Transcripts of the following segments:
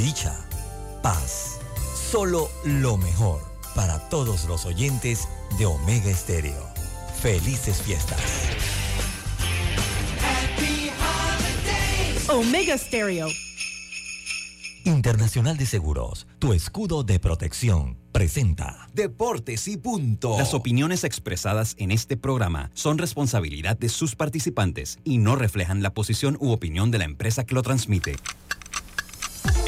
dicha, paz, solo lo mejor para todos los oyentes de Omega Estéreo. Felices fiestas. Omega Stereo. Internacional de Seguros, tu escudo de protección, presenta Deportes y punto. Las opiniones expresadas en este programa son responsabilidad de sus participantes y no reflejan la posición u opinión de la empresa que lo transmite.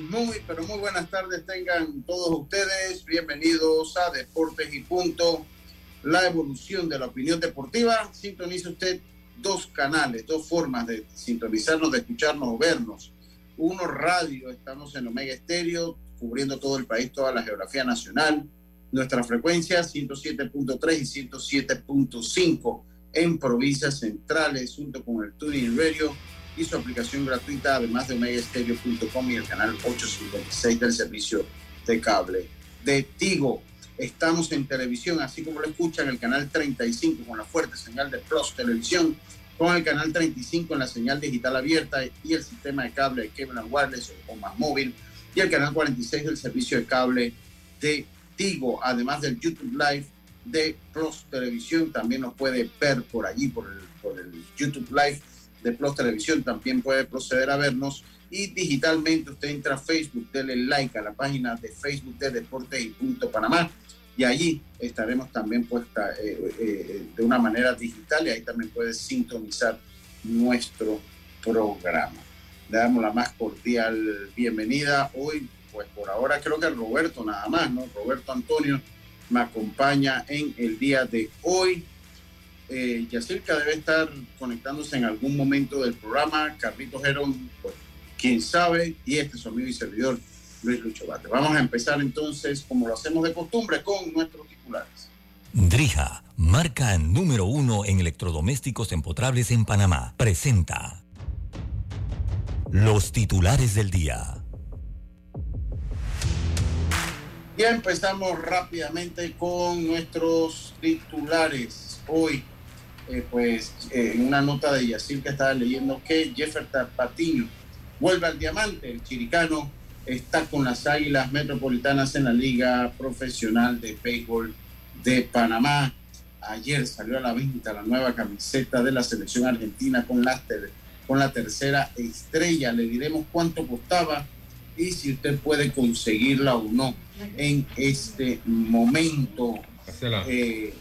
muy, pero muy buenas tardes tengan todos ustedes. Bienvenidos a Deportes y Punto, la evolución de la opinión deportiva. Sintoniza usted dos canales, dos formas de sintonizarnos, de escucharnos o vernos. Uno, radio, estamos en Omega Estéreo, cubriendo todo el país, toda la geografía nacional. Nuestra frecuencia 107.3 y 107.5 en provincias centrales, junto con el Tuning Radio y su aplicación gratuita, además de omegaestereo.com y el canal 856 del servicio de cable de Tigo. Estamos en televisión, así como lo escuchan, el canal 35 con la fuerte señal de Plus Televisión, con el canal 35 en la señal digital abierta y el sistema de cable de Kevin Wireless o más móvil, y el canal 46 del servicio de cable de Tigo, además del YouTube Live de Plus Televisión. También nos puede ver por allí, por el, por el YouTube Live de Plus Televisión también puede proceder a vernos y digitalmente usted entra a Facebook, dele like a la página de Facebook de Deportes y Punto Panamá y allí estaremos también puesta eh, eh, de una manera digital y ahí también puede sintonizar nuestro programa. Le damos la más cordial bienvenida. Hoy, pues por ahora creo que Roberto nada más, ¿no? Roberto Antonio me acompaña en el día de hoy eh, Yacirca debe estar conectándose en algún momento del programa. Carlitos Gerón, pues, quién sabe, y este es su amigo y servidor, Luis Lucho Bate. Vamos a empezar entonces, como lo hacemos de costumbre, con nuestros titulares. Drija, marca número uno en electrodomésticos empotrables en Panamá, presenta los titulares del día. Ya empezamos rápidamente con nuestros titulares. Hoy eh, pues eh, en una nota de Yacir que estaba leyendo que Jefferson Patiño vuelve al diamante, el chiricano está con las Águilas Metropolitanas en la Liga Profesional de Béisbol de Panamá. Ayer salió a la venta la nueva camiseta de la selección argentina con la, con la tercera estrella. Le diremos cuánto costaba y si usted puede conseguirla o no en este momento. Eh,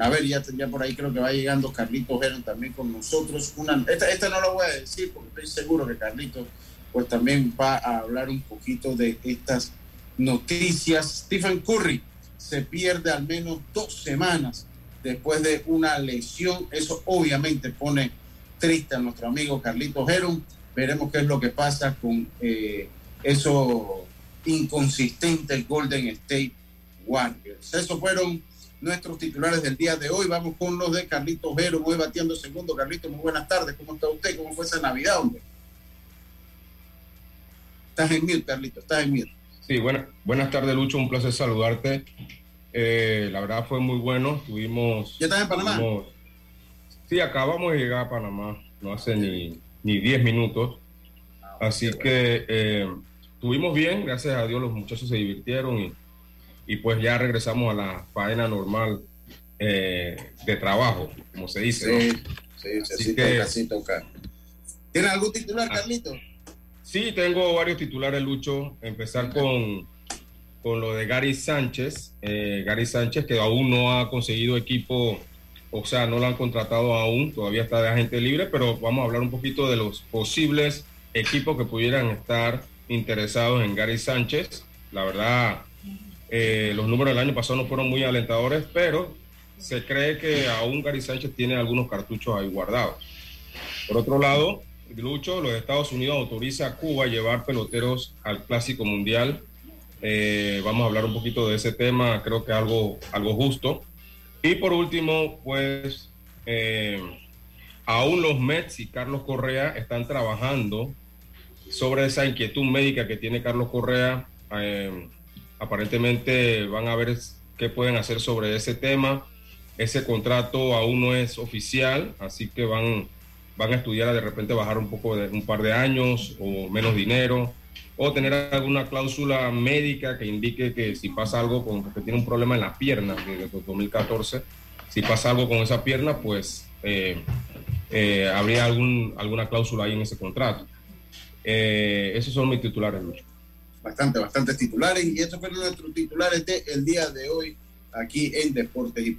a ver, ya, ya por ahí creo que va llegando Carlitos Heron también con nosotros. Una, esta, no lo voy a decir porque estoy seguro que Carlitos pues también va a hablar un poquito de estas noticias. Stephen Curry se pierde al menos dos semanas después de una lesión. Eso obviamente pone triste a nuestro amigo Carlitos Heron. Veremos qué es lo que pasa con eh, eso inconsistente Golden State Warriors. Eso fueron nuestros titulares del día de hoy. Vamos con los de Carlitos Vero, voy bateando segundo. Carlitos, muy buenas tardes. ¿Cómo está usted? ¿Cómo fue esa Navidad, hombre? Estás en mute, Carlitos, estás en mute. Sí, buena, buenas tardes, Lucho. Un placer saludarte. Eh, la verdad fue muy bueno. Tuvimos. ¿Ya estás en Panamá? sí, acabamos de llegar a Panamá. No hace ni, ni 10 minutos. Ah, Así que eh, tuvimos bien. Gracias a Dios, los muchachos se divirtieron y y pues ya regresamos a la faena normal eh, de trabajo, como se dice. Sí, sí, sí, que, toca, toca. ¿Tienes algún titular, ah. Carlito? Sí, tengo varios titulares, Lucho. Empezar con, con lo de Gary Sánchez. Eh, Gary Sánchez, que aún no ha conseguido equipo, o sea, no lo han contratado aún, todavía está de agente libre, pero vamos a hablar un poquito de los posibles equipos que pudieran estar interesados en Gary Sánchez. La verdad, eh, los números del año pasado no fueron muy alentadores, pero se cree que aún Gary Sánchez tiene algunos cartuchos ahí guardados. Por otro lado, Lucho, los Estados Unidos autoriza a Cuba a llevar peloteros al Clásico Mundial Eh, vamos a hablar un poquito de ese tema, creo que algo, algo justo. Y por último, pues eh, aún los Mets y Carlos Correa están trabajando sobre esa inquietud médica que tiene Carlos Correa. Eh, aparentemente van a ver qué pueden hacer sobre ese tema. Ese contrato aún no es oficial, así que van, van a estudiar a de repente bajar un poco de un par de años o menos dinero o tener alguna cláusula médica que indique que si pasa algo con que tiene un problema en la pierna desde 2014, si pasa algo con esa pierna, pues eh, eh, habría algún, alguna cláusula ahí en ese contrato. Eh, esos son mis titulares, Lucho. Bastante, bastantes titulares. Y estos fueron nuestros titulares del el día de hoy aquí en Deportes y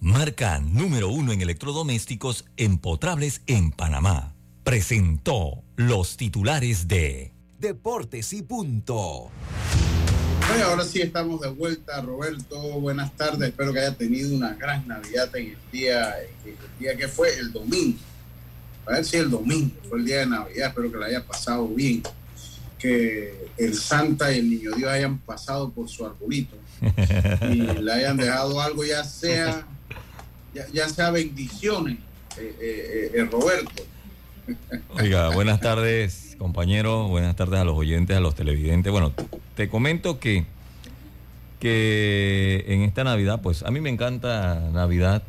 marca número uno en electrodomésticos empotrables en Panamá. Presentó los titulares de Deportes y Punto. Bueno, ahora sí estamos de vuelta, Roberto. Buenas tardes. Espero que haya tenido una gran Navidad en el día, el día que fue el domingo. A ver si el domingo fue el día de Navidad. Espero que la haya pasado bien. Que el Santa y el Niño Dios hayan pasado por su arbolito y le hayan dejado algo, ya sea ya, sea bendiciones, eh, eh, eh, Roberto. Oiga, buenas tardes, compañeros, buenas tardes a los oyentes, a los televidentes. Bueno, te comento que, que en esta Navidad, pues a mí me encanta Navidad,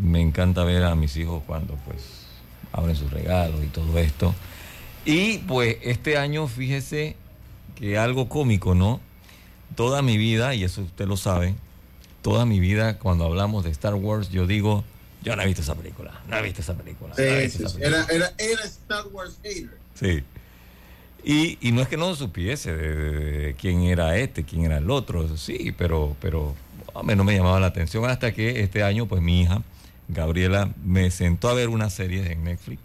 me encanta ver a mis hijos cuando pues abren sus regalos y todo esto. Y pues este año, fíjese que algo cómico, ¿no? Toda mi vida, y eso usted lo sabe, toda mi vida cuando hablamos de Star Wars, yo digo, yo no he visto esa película, no he visto esa película. Era, era, era, Star Wars hater. Sí. Y, y, no es que no supiese de, quién era este, quién era el otro, sí, pero, pero a mí no me llamaba la atención hasta que este año, pues mi hija, Gabriela, me sentó a ver una serie en Netflix.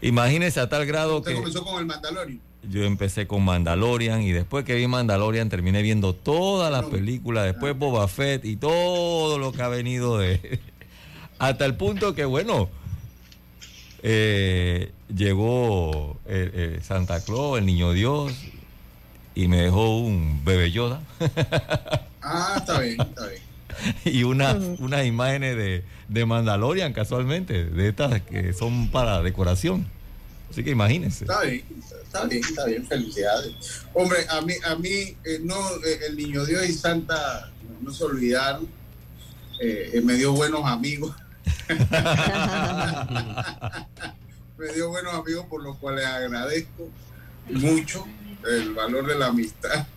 Imagínese a tal grado que... comenzó con el Mandalorian? Yo empecé con Mandalorian y después que vi Mandalorian terminé viendo toda la película, después Boba Fett y todo lo que ha venido de... Hasta el punto que, bueno, eh, llegó eh, eh, Santa Claus, el niño Dios, y me dejó un bebé Yoda. ah, está bien, está bien. y una, unas imágenes de, de Mandalorian casualmente, de estas que son para decoración. Así que imagínense. Está bien, está bien, está bien, felicidades. Hombre, a mí, a mí eh, no, eh, el niño Dios y Santa no, se olvidaron. Eh, me dio buenos amigos. me dio buenos amigos por los cuales agradezco mucho el valor de la amistad.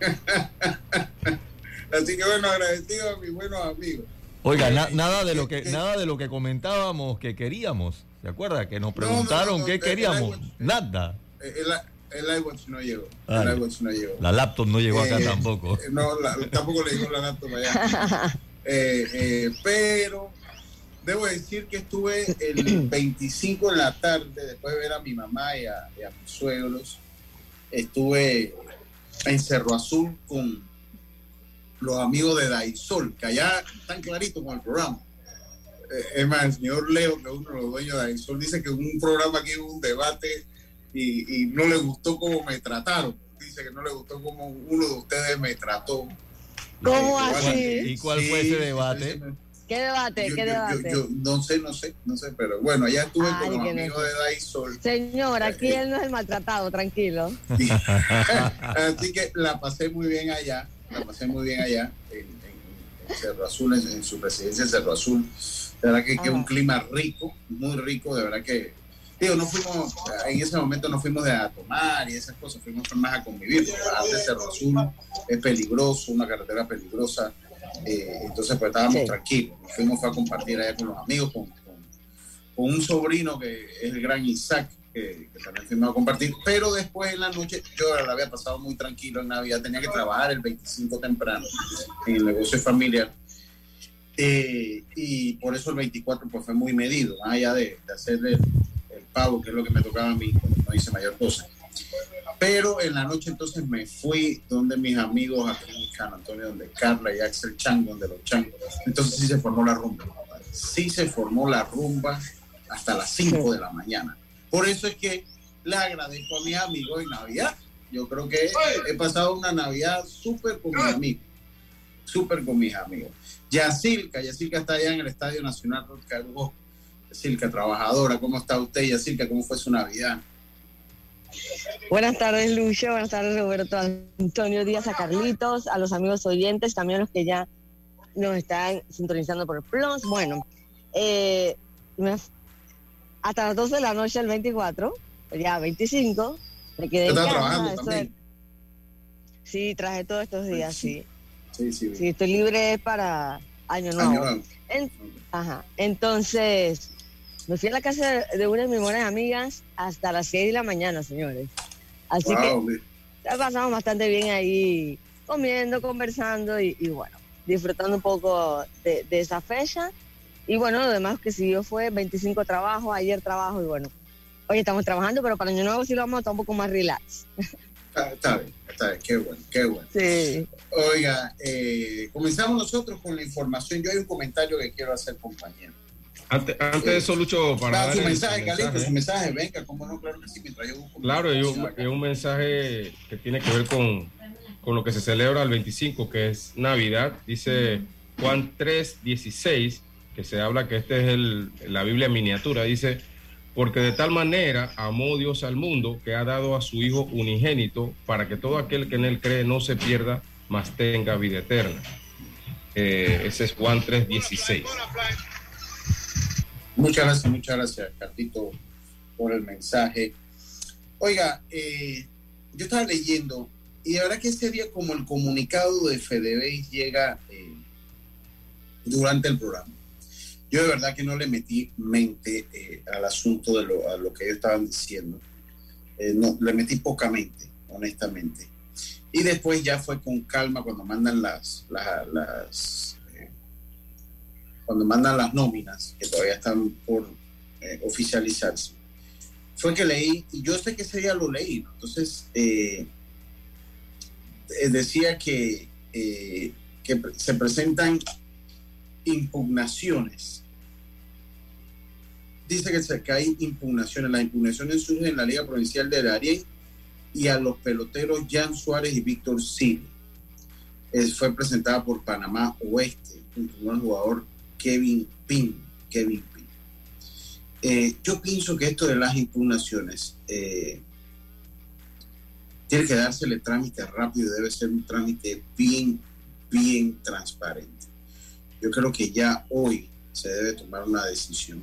Así que bueno, agradecido a mis buenos amigos. Oiga, nada de lo que nada de lo que comentábamos que queríamos. ¿Se acuerda? Que nos preguntaron qué queríamos. Nada. El, iWatch no llegó. el iWatch no llegó. La laptop no llegó acá eh, tampoco. Eh, no, tampoco le llegó la laptop allá. Eh, pero debo decir que estuve el 25 de la tarde, después de ver a mi mamá y a, y a mis suegros, estuve en Cerro Azul con los amigos de Daisol, que allá están claritos con el programa. Eh, es más, el señor Leo, que es uno de los dueños de Daisol, dice que en un programa aquí hubo un debate y, no le gustó cómo me trataron. Dice que no le gustó cómo uno de ustedes me trató. ¿Cómo así? ¿Y cuál fue ese debate? ¿Qué debate? ¿Qué debate? Yo, no sé, no sé, no sé, pero bueno, allá estuve con los amigos de Daisol. Señor, aquí eh, él no es el maltratado, tranquilo. Así que la pasé muy bien allá la pasé muy bien allá, en, Cerro Azul, en, su residencia en Cerro Azul. De verdad que, es un clima rico, muy rico, de verdad que, digo, no fuimos, en ese momento no fuimos de a tomar y esas cosas, fuimos más a convivir, porque Cerro Azul es peligroso, una carretera peligrosa, eh, entonces pues estábamos tranquilos, fuimos a compartir allá con los amigos, con, con, con un sobrino que es el gran Isaac, que, también firmado compartir, pero después en la noche yo la había pasado muy tranquilo en Navidad, tenía que trabajar el 25 temprano en el negocio familiar Eh, y por eso el 24 pues fue muy medido, más allá de, de hacerle el, el, pago, que es lo que me tocaba a mí, no hice mayor cosa. Pero en la noche entonces me fui donde mis amigos aquí en San Antonio, donde Carla y Axel Chang, donde los Chang. Entonces sí se formó la rumba. Sí se formó la rumba hasta las 5 de la mañana. Por eso es que le agradezco a mis amigos en Navidad. Yo creo que he pasado una Navidad súper con mis amigos. Súper con mis amigos. Yacilca, Yacilca está allá en el Estadio Nacional Rodrigo. Yacilca, trabajadora, ¿cómo está usted, Yacilca? ¿Cómo fue su Navidad? Buenas tardes, Lucho. Buenas tardes, Roberto Antonio Díaz, a Carlitos, a los amigos oyentes, también a los que ya nos están sintonizando por Plus. Bueno, eh, hasta las 12 de la noche, el 24, ya 25, me quedé en casa. trabajando también? Sí, traje todos estos días, sí. Sí, sí. Sí, estoy libre para Año Nuevo. Año nuevo. En- ajá. Entonces, me fui a la casa de una de mis buenas amigas hasta las 6 de la mañana, señores. Así que Wow, la pasamos bastante bien ahí, comiendo, conversando y, y bueno, disfrutando un poco de, de esa fecha. Y bueno, lo demás que siguió fue 25 trabajos, ayer trabajo y bueno, hoy estamos trabajando, pero para Año Nuevo sí lo vamos a estar un poco más relax. Está, está bien, está bien, qué bueno, qué bueno. Sí. Oiga, eh, comenzamos nosotros con la información. Yo hay un comentario que quiero hacer, compañero. Antes, antes de eso, Lucho, para Claro, dar su mensaje, mensaje. su mensaje, venga, cómo no, claro que sí, mientras yo busco. Claro, es un, es un mensaje que tiene que ver con, con lo que se celebra el 25, que es Navidad. Dice Juan 3, 16, que se habla que este es el, la Biblia en miniatura. Dice, porque de tal manera amó Dios al mundo que ha dado a su Hijo unigénito para que todo aquel que en él cree no se pierda, mas tenga vida eterna. Eh, ese es Juan 3, 16. Muchas gracias, muchas gracias, Carlito, por el mensaje. Oiga, eh, yo estaba leyendo y de verdad que ese día como el comunicado de FedeBase llega eh, durante el programa. Yo de verdad que no le metí mente eh, al asunto de lo, a lo que ellos estaban diciendo. No, le metí poca mente, honestamente. Y después ya fue con calma cuando mandan las, las, eh, cuando mandan las nóminas, que todavía están por eh, oficializarse, fue que leí, y yo sé que ese día lo leí, entonces eh, decía que, que se presentan impugnaciones. Dice que, se, que hay impugnaciones. Las impugnaciones surgen en la Liga Provincial de Darién y a los peloteros Jan Suárez y Víctor Sili. Es- fue presentada por Panamá Oeste, junto el jugador Kevin Pin. Kevin Pin. Eh, yo pienso que esto de las impugnaciones eh, tiene que dársele trámite rápido, debe ser un trámite bien, bien transparente. Yo creo que ya hoy se debe tomar una decisión.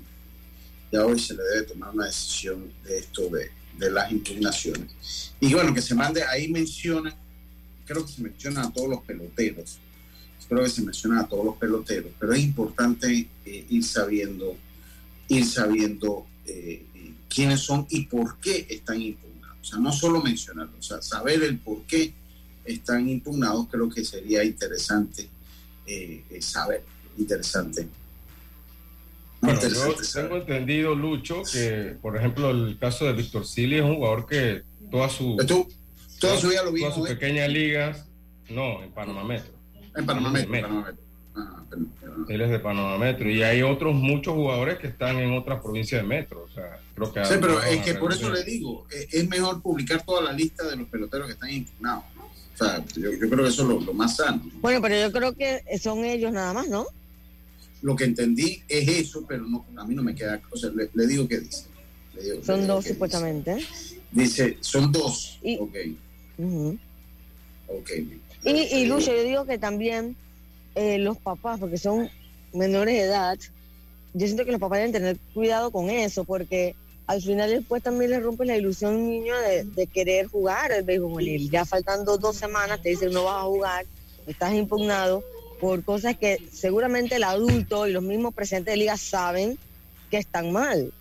Ya hoy se le debe tomar una decisión de esto de, de las impugnaciones. Y bueno, que se mande, ahí menciona, creo que se menciona a todos los peloteros, creo que se menciona a todos los peloteros, pero es importante eh, ir sabiendo, ir sabiendo eh, quiénes son y por qué están impugnados. O sea, no solo mencionarlo, o sea, saber el por qué están impugnados creo que sería interesante eh, saber, interesante. Bueno, yo tengo entendido, Lucho, que por ejemplo el caso de Víctor Sili es un jugador que toda su, Tú, toda su vida lo todas sus vimos ¿eh? pequeñas ligas, no, en Panamá Metro. en Panamá Metro, Metro. Panamá Metro. Ajá, pero- pero- Él es de Panamá Metro y hay otros muchos jugadores que están en otras provincias de Metro. O sea, creo que Sí, pero es que por eso le digo, eh, es mejor publicar toda la lista de los peloteros que están impugnados. ¿no? O sea, yo, yo creo que eso es lo, lo más sano. ¿no? Bueno, pero yo creo que son ellos nada más, ¿no? Lo que entendí es eso, pero no, a mí no me queda. O sea, le, le digo que dice. Le digo- le Son dos supuestamente. Dice. Dice, son dos. Y- ok, Ujú. ok. Y, y Lucho, yo digo que también eh, los papás, porque son menores de edad, yo siento que los papás deben tener cuidado con eso, porque al final después también le rompe la ilusión a un niño de, de querer jugar el béisbol. Ya faltando dos semanas te dicen no vas a jugar, estás impugnado por cosas que seguramente el adulto y los mismos presidentes de liga saben que están mal.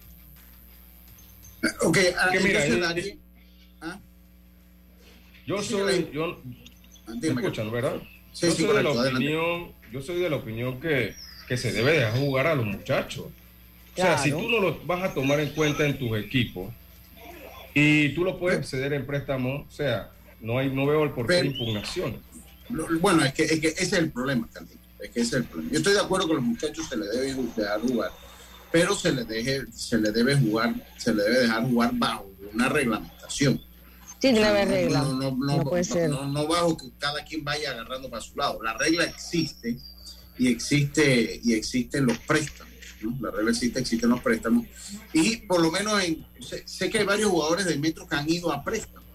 Ok, ah, que mira, ah, Yo Sí, soy, yo, ah, ¿me escuchan, verdad? Sí, yo sí, soy de la opinión, yo soy de la opinión que que se debe dejar jugar a los muchachos. O sea, si tú no los vas a tomar en cuenta en tus equipos y tú lo puedes ceder en préstamo, o sea, no hay, no veo el porqué de impugnación. Bueno, es que, es que ese es el problema, Carlito. Es que ese es el problema. Yo estoy de acuerdo que a los muchachos se les debe dejar jugar, pero se les deje, se les debe jugar, se les debe dejar jugar bajo una reglamentación. Sí, debe haber regla. No, no, no, puede ser. no, bajo que cada quien vaya agarrando para su lado. La regla existe y existe y existen los préstamos. La regla existe, existen los préstamos. Y por lo menos en, sé, que hay varios jugadores de Metro que han ido a préstamos.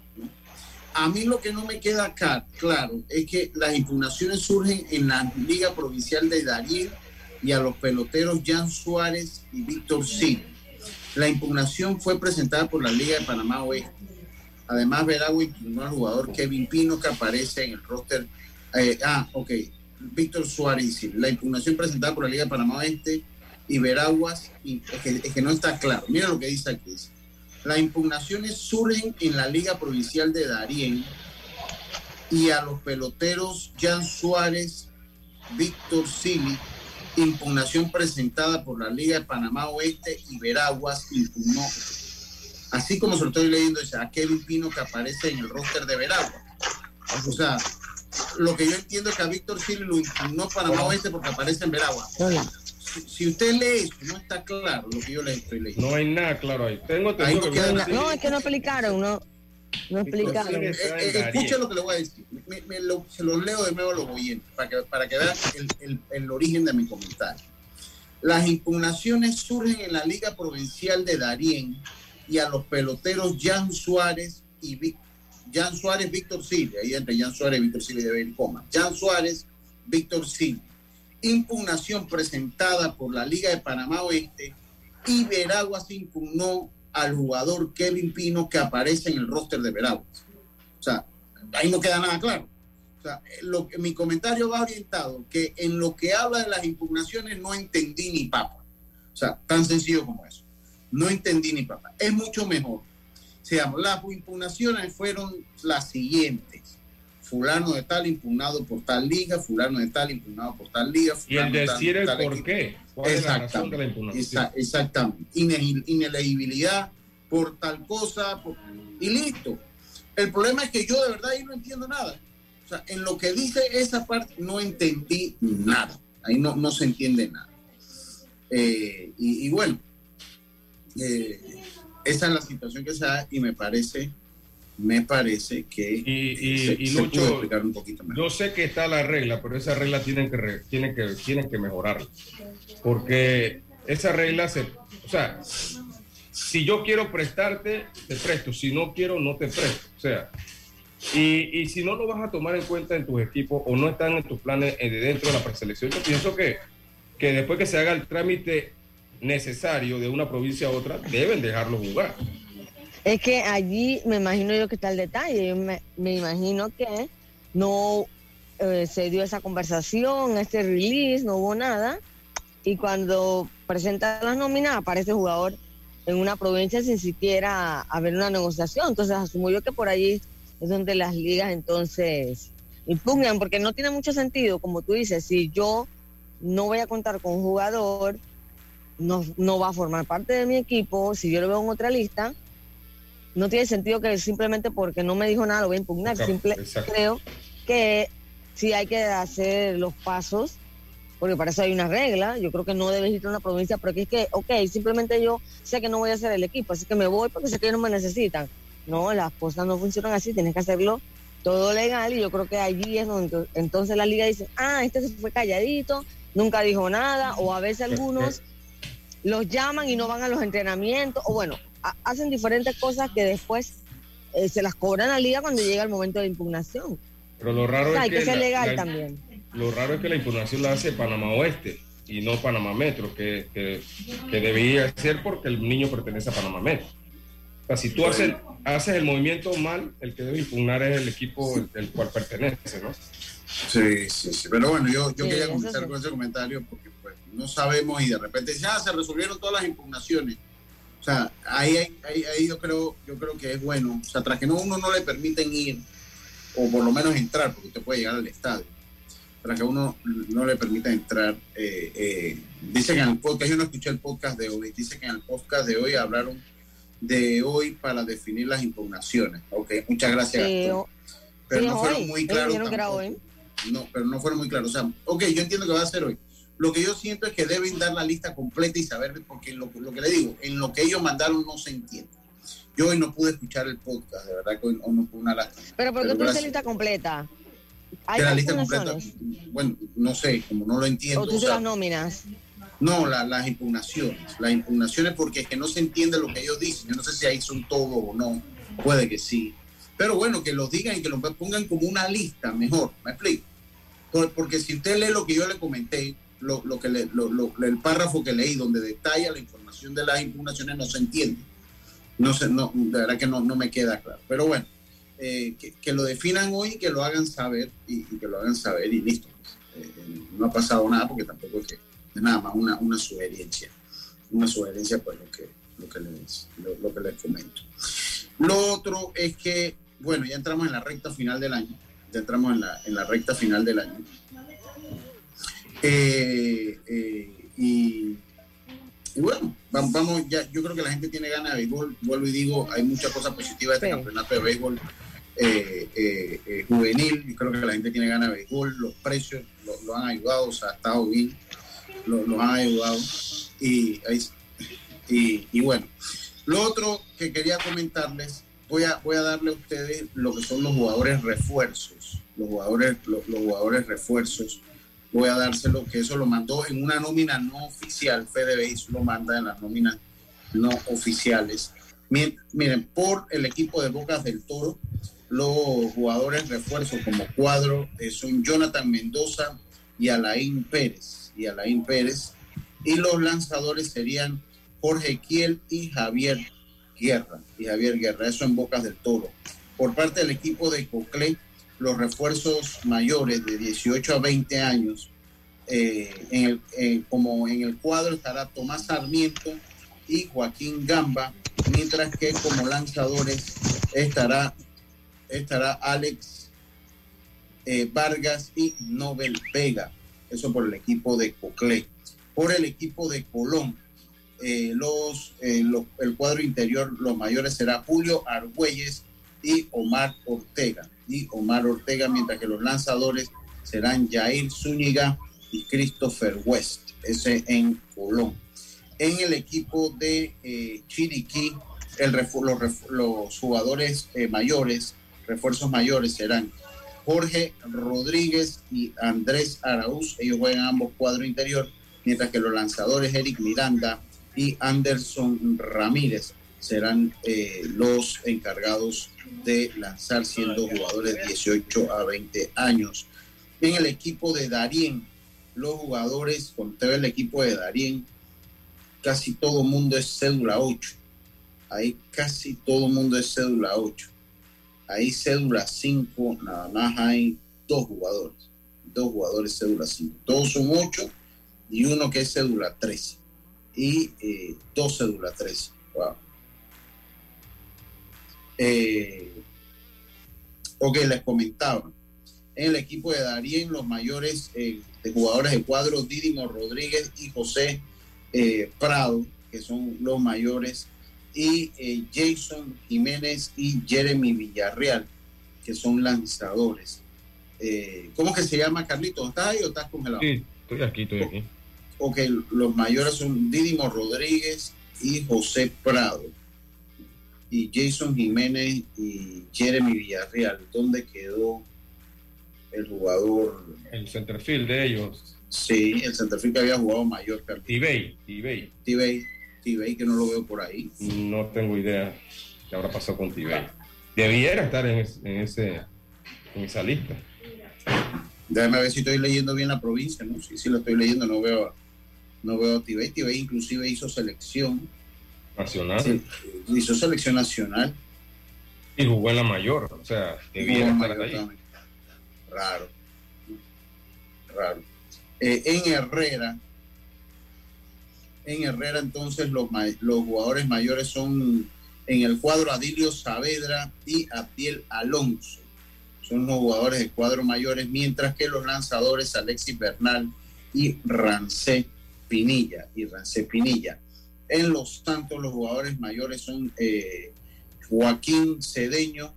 A mí lo que no me queda claro es que las impugnaciones surgen en la Liga Provincial de Darién y a los peloteros Jan Suárez y Víctor Sí. La impugnación fue presentada por la Liga de Panamá Oeste. Además, Veragua impugnó al jugador Kevin Pino que aparece en el roster. Eh, ah, ok. Víctor Suárez. La impugnación presentada por la Liga de Panamá Oeste y Veraguas, y es, que, no está claro. Mira lo que dice aquí. Las impugnaciones surgen en la Liga Provincial de Darién y a los peloteros Jan Suárez, Víctor Sili, impugnación presentada por la Liga de Panamá Oeste y Veraguas impugnó. Así como se lo estoy leyendo, dice a Kevin Pino que aparece en el roster de Veraguas. O sea, lo que yo entiendo es que a Víctor Sili lo impugnó Panamá Oeste porque aparece en Veraguas si usted lee eso, no está claro lo que yo le estoy leyendo. No hay nada claro ahí. Tengo, ahí no, es que no explicaron, no. No explicaron. Eh, eh, escucha lo que le voy a decir. Me, lo, se lo leo de nuevo a los oyentes para que, para que vean el, el, el, origen de mi comentario. Las impugnaciones surgen en la Liga Provincial de Darién y a los peloteros Jan Suárez y Jan Suárez, Víctor Silva. Ahí entre Jan Suárez y Víctor Silva debe ir coma. Jan Suárez, Víctor Silva impugnación presentada por la Liga de Panamá Oeste y Veraguas impugnó al jugador Kevin Pino que aparece en el roster de Veraguas. O sea, ahí no queda nada claro. O sea, lo mi comentario va orientado que en lo que habla de las impugnaciones no entendí ni papa. O sea, tan sencillo como eso. No entendí ni papa. Es mucho mejor. O las impugnaciones fueron las siguientes fulano de tal impugnado por tal liga, fulano de tal impugnado por tal liga. Y el decir el por qué. ¿Cuál es la razón de la impugnación? exactamente. inelegibilidad por tal cosa, y listo. El problema es que yo de verdad ahí no entiendo nada. O sea, en lo que dice esa parte no entendí nada. Ahí no, no se entiende nada. Eh, y, bueno, eh, esa es la situación que se da y me parece me parece que y, se, explicar un poquito mejor. Yo sé que está la regla, pero esa regla tienen que, tienen que, tienen que mejorarla. Porque esa regla se... O sea, si yo quiero prestarte, te presto. Si no quiero, no te presto. O sea, y, y si no lo vas a tomar en cuenta en tus equipos o no están en tus planes de dentro de la preselección, yo pienso que, que después que se haga el trámite necesario de una provincia a otra, deben dejarlo jugar. Es que allí me imagino yo que está el detalle. me, imagino que no eh, se dio esa conversación, este release, no hubo nada. Y cuando presenta las nóminas, aparece el jugador en una provincia sin siquiera haber una negociación. Entonces asumo yo que por allí es donde las ligas entonces impugnan, porque no tiene mucho sentido, como tú dices, si yo no voy a contar con un jugador, no, no va a formar parte de mi equipo, si yo lo veo en otra lista, no tiene sentido que simplemente porque no me dijo nada lo voy a impugnar. Simple, creo que sí hay que hacer los pasos, porque para eso hay una regla. Yo creo que no debes ir a una provincia, porque es que, ok, simplemente yo sé que no voy a hacer el equipo, así que me voy porque sé que no me necesitan. No, las cosas no funcionan así, tienes que hacerlo todo legal y yo creo que allí es donde entonces la liga dice, ah, este se fue calladito, nunca dijo nada, o a veces algunos los llaman y no van a los entrenamientos, o bueno, hacen diferentes cosas que después eh, se las cobran a la liga cuando llega el momento de impugnación. Pero lo raro es hay que, ser legal también. Lo raro es que la impugnación la hace Panamá Oeste y no Panamá Metro, que, que, debía ser porque el niño pertenece a Panamá Metro. O sea, si tú haces, haces el movimiento mal, el que debe impugnar es el equipo el cual pertenece, ¿no? Sí, sí, sí. Pero bueno, yo, yo quería comenzar con ese comentario porque pues, no sabemos y de repente ya se resolvieron todas las impugnaciones o sea, ahí, ahí, ahí, yo creo yo creo que es bueno. O sea, tras que no uno no le permiten ir, o por lo menos entrar, porque usted puede llegar al estadio. para que uno no le permita entrar. Eh, eh, dicen en el podcast, yo no escuché el podcast de hoy, dice que en el podcast de hoy hablaron de hoy para definir las impugnaciones. Ok, muchas gracias. pero no fueron muy claros. No, pero no fueron muy claros. O sea, ok, yo entiendo que va a ser hoy. Lo que yo siento es que deben dar la lista completa y saber, porque lo, lo que le digo, en lo que ellos mandaron no se entiende. Yo hoy no pude escuchar el podcast, de verdad que hoy no, pude una lástima. Pero ¿por qué tú dices lista completa? ¿Hay la lista completa? Bueno, no sé, como no lo entiendo. ¿O tú las nóminas? No, las impugnaciones. Las impugnaciones porque es que no se entiende lo que ellos dicen. Yo no sé si ahí son todo o no. Puede que sí. Pero bueno, que lo digan y que lo pongan como una lista, mejor. ¿Me explico? Porque si usted lee lo que yo le comenté, lo, lo que el párrafo que leí donde detalla la información de las impugnaciones no se entiende. No sé, no, de verdad que no, no me queda claro. Pero bueno, eh, que, lo definan hoy, que lo hagan saber y, que lo hagan saber y listo. Eh, no ha pasado nada porque tampoco es que nada más una, una sugerencia. Una sugerencia, pues lo que, lo que, les, lo, que les comento. Lo otro es que, bueno, ya entramos en la recta final del año. Ya entramos en la, en la recta final del año. Eh, y y bueno, vamos, ya, yo creo que la gente tiene ganas de béisbol. Vuelvo y digo, hay muchas cosas positivas de este campeonato de béisbol eh, eh, eh, juvenil. Yo creo que la gente tiene ganas de béisbol. Los precios lo, han ayudado, o sea, ha estado bien, lo, han ayudado. Y, y, y, bueno, lo otro que quería comentarles, voy a, voy a darle a ustedes lo que son los jugadores refuerzos. Los jugadores, los jugadores refuerzos voy a dárselo, que eso lo mandó en una nómina no oficial, FedeBase lo manda en las nóminas no oficiales. Miren, por el equipo de Bocas del Toro, los jugadores refuerzos como cuadro eh, son Jonathan Mendoza y Alain Pérez. Y Alain Pérez. Y los lanzadores serían Jorge Kiel y Javier Guerra. Y Javier Guerra, eso en Bocas del Toro. Por parte del equipo de Coclé, los refuerzos mayores de 18 a 20 años, eh, como en el cuadro estará Tomás Sarmiento y Joaquín Gamba, mientras que como lanzadores estará, estará Alex eh, Vargas y Nobel Vega. Eso por el equipo de Coclé. Por el equipo de Colón, eh, los, el cuadro interior, los mayores será Julio Argüelles y Omar Ortega y Omar Ortega, mientras que los lanzadores serán Jair Zúñiga y Christopher West, ese en Colón. En el equipo de eh, Chiriquí, los, jugadores eh, mayores, refuerzos mayores serán Jorge Rodríguez y Andrés Araúz, ellos juegan ambos cuadro interior, mientras que los lanzadores Eric Miranda y Anderson Ramírez serán eh, los encargados de lanzar siendo jugadores de 18 a 20 años. En el equipo de Darien, los jugadores, con todo el equipo de Darien, casi todo mundo es cédula 8. Ahí casi todo mundo es cédula 8. Ahí cédula 5, nada más hay dos jugadores. Dos jugadores cédula 5. Todos son 8 y uno que es cédula 13. Y eh, dos cédula 13. Wow. Eh, o que les comentaba. En el equipo de Darien, los mayores eh, de jugadores de cuadro, Didimo Rodríguez y José eh, Prado, que son los mayores, y eh, Jason Jiménez y Jeremy Villarreal, que son lanzadores. ¿Cómo que se llama, Carlito? ¿Estás ahí o estás congelado? Sí, estoy aquí, estoy aquí. Ok, los mayores son Didimo Rodríguez y José Prado y Jason Jiménez y Jeremy Villarreal. ¿Dónde quedó el jugador? El centerfield de ellos. Sí, el centerfield que había jugado mayor. Tibey, Tibey. Tibey, Tibey, que no lo veo por ahí. No tengo idea qué habrá pasado con Tibey. Debiera estar en, ese, en esa lista. Déjame ver si estoy leyendo bien la provincia, ¿no? Sí, sí lo estoy leyendo, no veo, no veo a Tibey. Tibey inclusive hizo selección Nacional. hizo selección nacional. Y jugó en la mayor, o sea, debía estar ahí. Raro. Raro. Eh, en Herrera, en Herrera entonces los, los jugadores mayores son en el cuadro Adilio Saavedra y Abdiel Alonso. son los jugadores de cuadro mayores, mientras que los lanzadores Alexis Bernal y Rancé Pinilla. Y Rancé Pinilla. En los Santos, los jugadores mayores son eh, Joaquín Cedeño,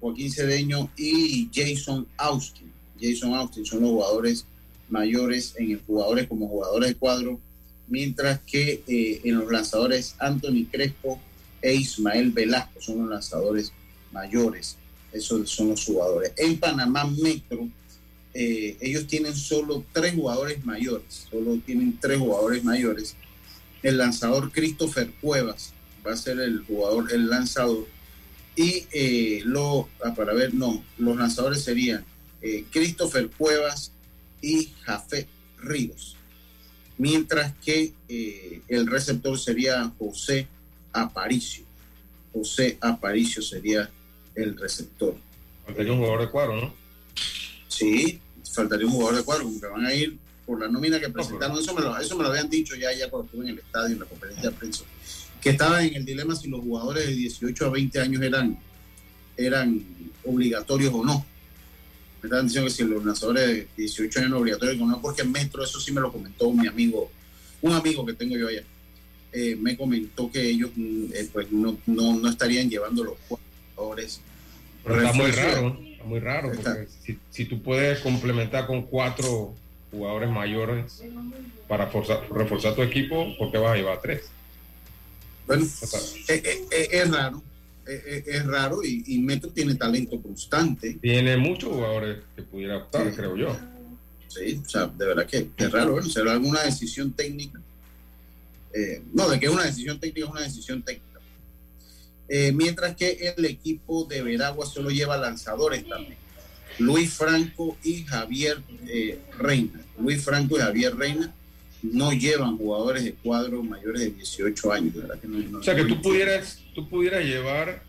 Joaquín Cedeño y Jason Austin. Jason Austin son los jugadores mayores en el jugadores como jugadores de cuadro, mientras que eh, en los lanzadores Anthony Crespo e Ismael Velasco son los lanzadores mayores. Esos son los jugadores. En Panamá Metro, eh, ellos tienen solo tres jugadores mayores, solo tienen tres jugadores mayores. El lanzador Christopher Cuevas va a ser el jugador, el lanzador. Y eh, lo, ah, para ver, no, los lanzadores serían eh, Christopher Cuevas y Jafet Ríos. Mientras que el receptor sería José Aparicio. José Aparicio sería el receptor. Faltaría un jugador de cuadro, ¿no? Sí, faltaría un jugador de cuadro, porque van a ir por la nómina que presentaron. Eso me lo, eso me lo habían dicho ya, ya cuando estuve en el estadio, en la conferencia de prensa, que estaba en el dilema si los jugadores de 18 a 20 años eran, eran obligatorios o no. Me estaban diciendo que si los lanzadores de 18 años eran obligatorios o no, porque en Metro, eso sí me lo comentó mi amigo, un amigo que tengo yo allá. Eh, me comentó que ellos mm, eh, pues no, no, no estarían llevando los jugadores está muy raro, muy raro, porque si, si, tú puedes complementar con cuatro jugadores mayores para reforzar tu equipo, ¿por qué vas a llevar tres? Bueno, es, es, raro, es, raro y, y, Metro tiene talento constante. Tiene muchos jugadores que pudiera optar, creo yo. Sí, o sea, de verdad que es raro, bueno, será alguna decisión técnica. Eh, no, de que es una decisión técnica, es una decisión técnica eh, mientras que el equipo de Veragua solo lleva lanzadores también. Luis Franco y Javier eh, Reina. Luis Franco y Javier Reina no llevan jugadores de cuadro mayores de 18 años. o sea que tú pudieras, tú pudieras llevar,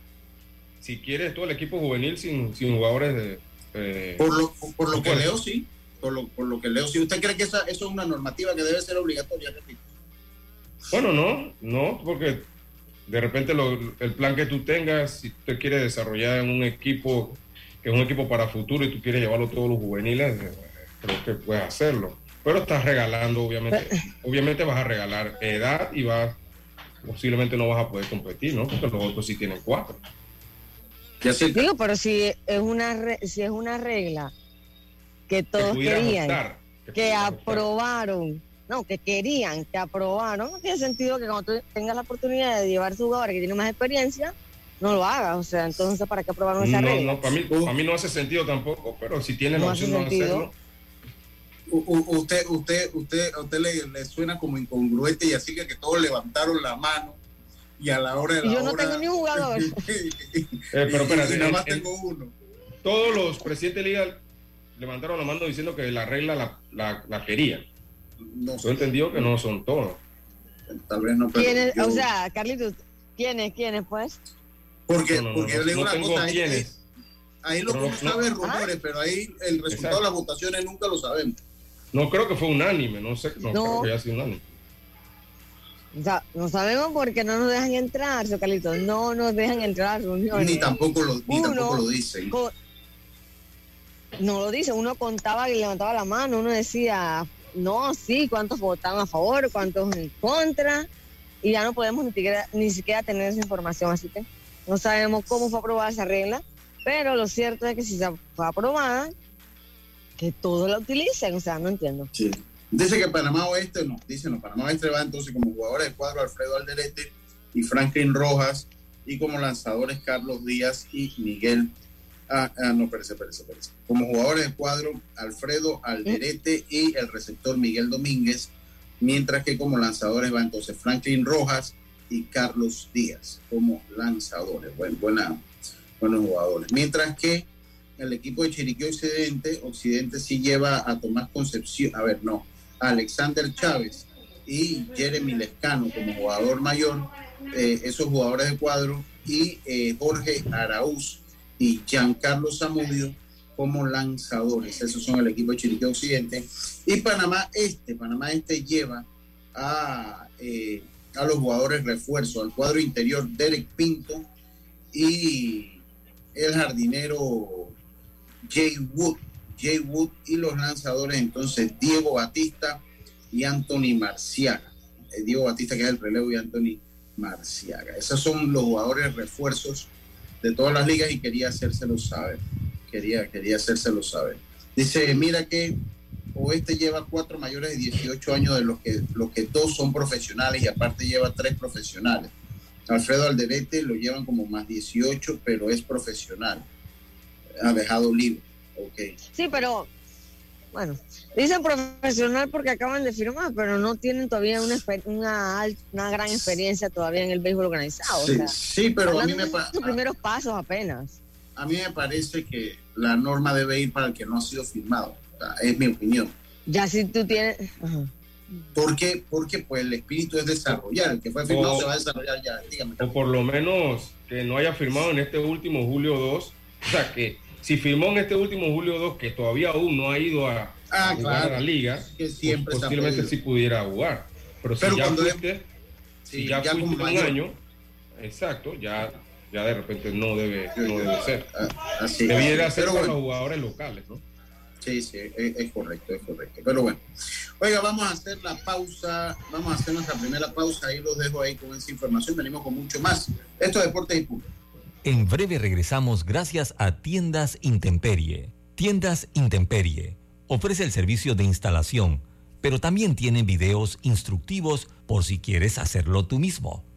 si quieres, todo el equipo juvenil sin, sin jugadores de... Eh, por lo, por lo que leo, sí. Por lo, por lo que leo, sí. ¿Usted cree que esa, eso es una normativa que debe ser obligatoria? Bueno, no, no, porque de repente el plan que tú tengas, si tú quieres desarrollar en un equipo, es un equipo para futuro y tú quieres llevarlo a todos los juveniles, eh, creo que puedes hacerlo. Pero estás regalando, obviamente, obviamente vas a regalar edad y vas, posiblemente no vas a poder competir, ¿no? Porque los otros sí tienen cuatro. Digo, pero si es una si es una regla que todos querían, que aprobaron no, que querían, que aprobaron, no tiene sentido que cuando tú tengas la oportunidad de llevar su jugador que tiene más experiencia, no lo hagas. O sea, entonces, ¿para qué aprobaron esa regla? No, para mí, para mí no hace sentido tampoco, pero si tiene la opción de hacerlo. usted, usted, usted, a usted le, suena como incongruente y así que, que todos levantaron la mano y a la hora de la yo no tengo ni un jugador. eh, pero espérate, nada más tengo uno. Todos los presidentes de liga levantaron la mano diciendo que la regla la, la, la querían. No Yo entendido que no son todos. Tal vez no, pero O sea, Carlitos, ¿quiénes? ¿Quiénes, pues? Porque, porque yo le digo una cosa. Ahí, ahí lo que uno sabe es rumores, ¿Ah? pero ahí el resultado de las votaciones nunca lo sabemos. No creo que fue unánime, no sé, no, creo que haya sido unánime. O sea, no sabemos por qué no nos dejan entrar, Carlitos. No nos dejan entrar a reuniones. Ni tampoco lo, ni tampoco lo dicen. no lo dice, uno contaba y levantaba la mano, uno decía no, sí, cuántos votaron a favor, cuántos en contra, y ya no podemos ni siquiera, ni siquiera tener esa información, así que no sabemos cómo fue aprobada esa regla, pero lo cierto es que si fue aprobada, que todos la utilicen, o sea, no entiendo. Sí. Dice que Panamá Oeste, no, dice no, Panamá Oeste va entonces como jugadores de cuadro Alfredo Alderete y Franklin Rojas, y como lanzadores Carlos Díaz y Miguel Ah, ah, no, parece, parece, parece. Como jugadores de cuadro, Alfredo Alderete y el receptor Miguel Domínguez, mientras que como lanzadores va entonces Franklin Rojas y Carlos Díaz como lanzadores. Bueno, buenos jugadores. Mientras que el equipo de Chiriquí Occidente, Occidente sí lleva a Tomás Concepción, a ver, no, a Alexander Chávez y Jeremy Lescano como jugador mayor, eh, esos jugadores de cuadro, y eh, Jorge Araúz y Giancarlo Zamudio como lanzadores. Esos son el equipo de Chiriquí Occidente. Y Panamá Este, Panamá Este lleva a, eh, a los jugadores refuerzo, al cuadro interior Derek Pinto y el jardinero Jay Wood. Jay Wood y los lanzadores entonces Diego Batista y Anthony Marciaga. Eh, Diego Batista que es el relevo y Anthony Marciaga. Esos son los jugadores refuerzos de todas las ligas y quería hacérselo saber. Quería, quería hacérselo saber. Dice, mira que Oeste lleva cuatro mayores de 18 años de los que, los que dos son profesionales y aparte lleva tres profesionales. Alfredo Alderete lo llevan como más 18, pero es profesional. Ha dejado libre. Okay. Sí, pero bueno, dicen profesional porque acaban de firmar, pero no tienen todavía una, una, una gran experiencia todavía en el béisbol organizado. Sí, sí pero a mí me parece... Sus primeros pasos apenas. A mí me parece que la norma debe ir para el que no ha sido firmado. Es mi opinión. Ya si tú tienes... Porque, porque pues el espíritu es desarrollar, el que fue firmado o, se va a desarrollar ya, dígame. O por lo menos que no haya firmado en este último julio 2, o sea que si firmó en este último julio 2, que todavía aún no ha ido a, ah, a jugar claro, a la liga, que siempre pues posiblemente sí pudiera jugar. Pero si Pero ya cuando fuiste, es- si ya, ya fuiste un mayor. año, exacto, ya, ya de repente no debe, no debe ser. Ah, Así. Debiera ser Pero para bueno, los jugadores locales, ¿no? Sí, sí, es, correcto, es correcto. Pero bueno, oiga, vamos a hacer la pausa, vamos a hacer nuestra primera pausa, ahí los dejo ahí con esa información, venimos con mucho más. Esto es Deportes y Punto. En breve regresamos gracias a Tiendas Intemperie. Tiendas Intemperie ofrece el servicio de instalación, pero también tiene videos instructivos por si quieres hacerlo tú mismo.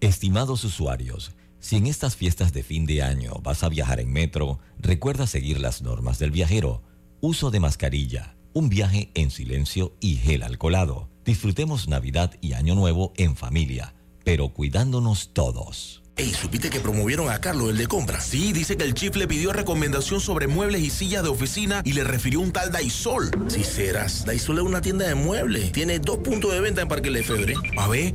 Estimados usuarios, si en estas fiestas de fin de año vas a viajar en metro, recuerda seguir las normas del viajero. Uso de mascarilla, un viaje en silencio y gel alcoholado. Disfrutemos Navidad y Año Nuevo en familia, pero cuidándonos todos. Ey, ¿supiste que promovieron a Carlos, el de compra? Sí, dice que el chief le pidió recomendación sobre muebles y sillas de oficina y le refirió un tal Daisol. Si serás, Daisol es una tienda de muebles. Tiene dos puntos de venta en Parque Lefebvre. A ver,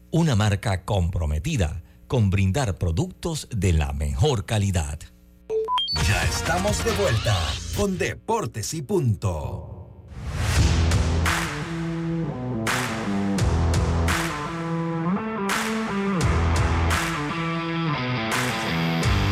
una marca comprometida con brindar productos de la mejor calidad. Ya estamos de vuelta con Deportes y Punto.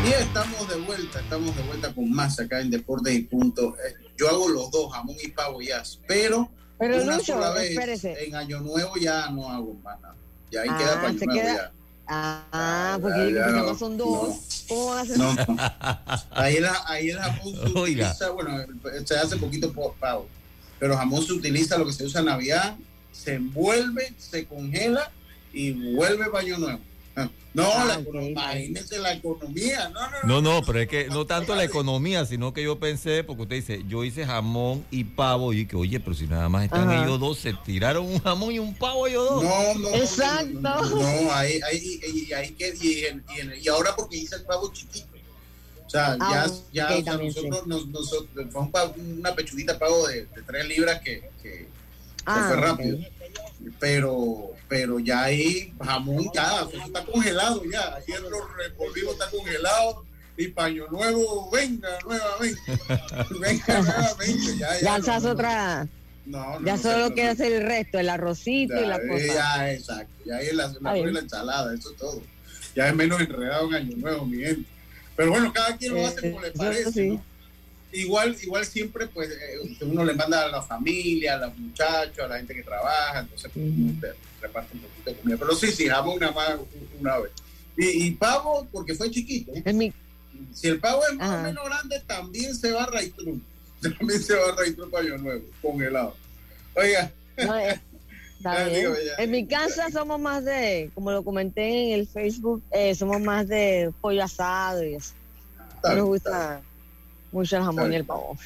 Y estamos de vuelta, estamos de vuelta con más acá en Deportes y Punto. Eh, Yo hago los dos, jamón y pavo ya, pero, Pero una Lucho, sola vez espérese. en Año Nuevo ya no hago más nada. Ya ahí Ah, queda para se queda- ya. Ah, porque Ya, yo ya, no, no son dos. ¿Cómo van a? No, no. Ahí el, ahí el jamón se utiliza, bueno, se hace poquito por pavo. pero jamón se utiliza lo que se usa en Navidad, se envuelve, se congela y vuelve baño nuevo. No, Ah, la ok. economía, imagínese la economía. No, no, No, no, pero es que no tanto la economía, sino que yo pensé, porque usted dice, yo hice jamón y pavo, y que, oye, pero si nada más están Ajá. ellos dos, se tiraron un jamón y un pavo ellos dos. No, no. no, Exacto. No, no, no, ahí, ahí, y, ahí que, y, y ahora porque hice el pavo chiquito. O sea, Ah, ya, ya o sea, también sí. nosotros, nos, nosotros, fue un pavo- una pechuguita pavo de, de tres libras que, que, que Ah, fue ok. rápido. Pero, pero ya ahí jamón ya, eso está congelado ya. Ayer lo revolvimos, está congelado. Y paño nuevo, venga nuevamente. venga nuevamente. Ya, Ya hace no, otra. no, no, Ya no, solo no, queda no. hacer el resto, el arrocito y la Ya, cosa. ya, exacto. Ya ahí la, la, y la ensalada, eso es todo. Ya es menos enredado en Año Nuevo, mi gente. Pero bueno, cada quien lo hace como le parece, sí. ¿no? Igual, igual siempre, pues, eh, uno le manda a la familia, a los muchachos, a la gente que trabaja, entonces pues, uno reparte un poquito de comida. Pero sí, sí, jamón nada más una vez. Y, y pavo, porque fue chiquito. Es mi- Si el pavo es más o menos grande, también se va a. También se va a raitru para Año Nuevo, congelado. Oiga, no, digo, ya. En mi casa somos más de, como lo comenté en el Facebook, eh, somos más de pollo asado y eso. está Nos bien, gusta mucho el jamón y el pavo.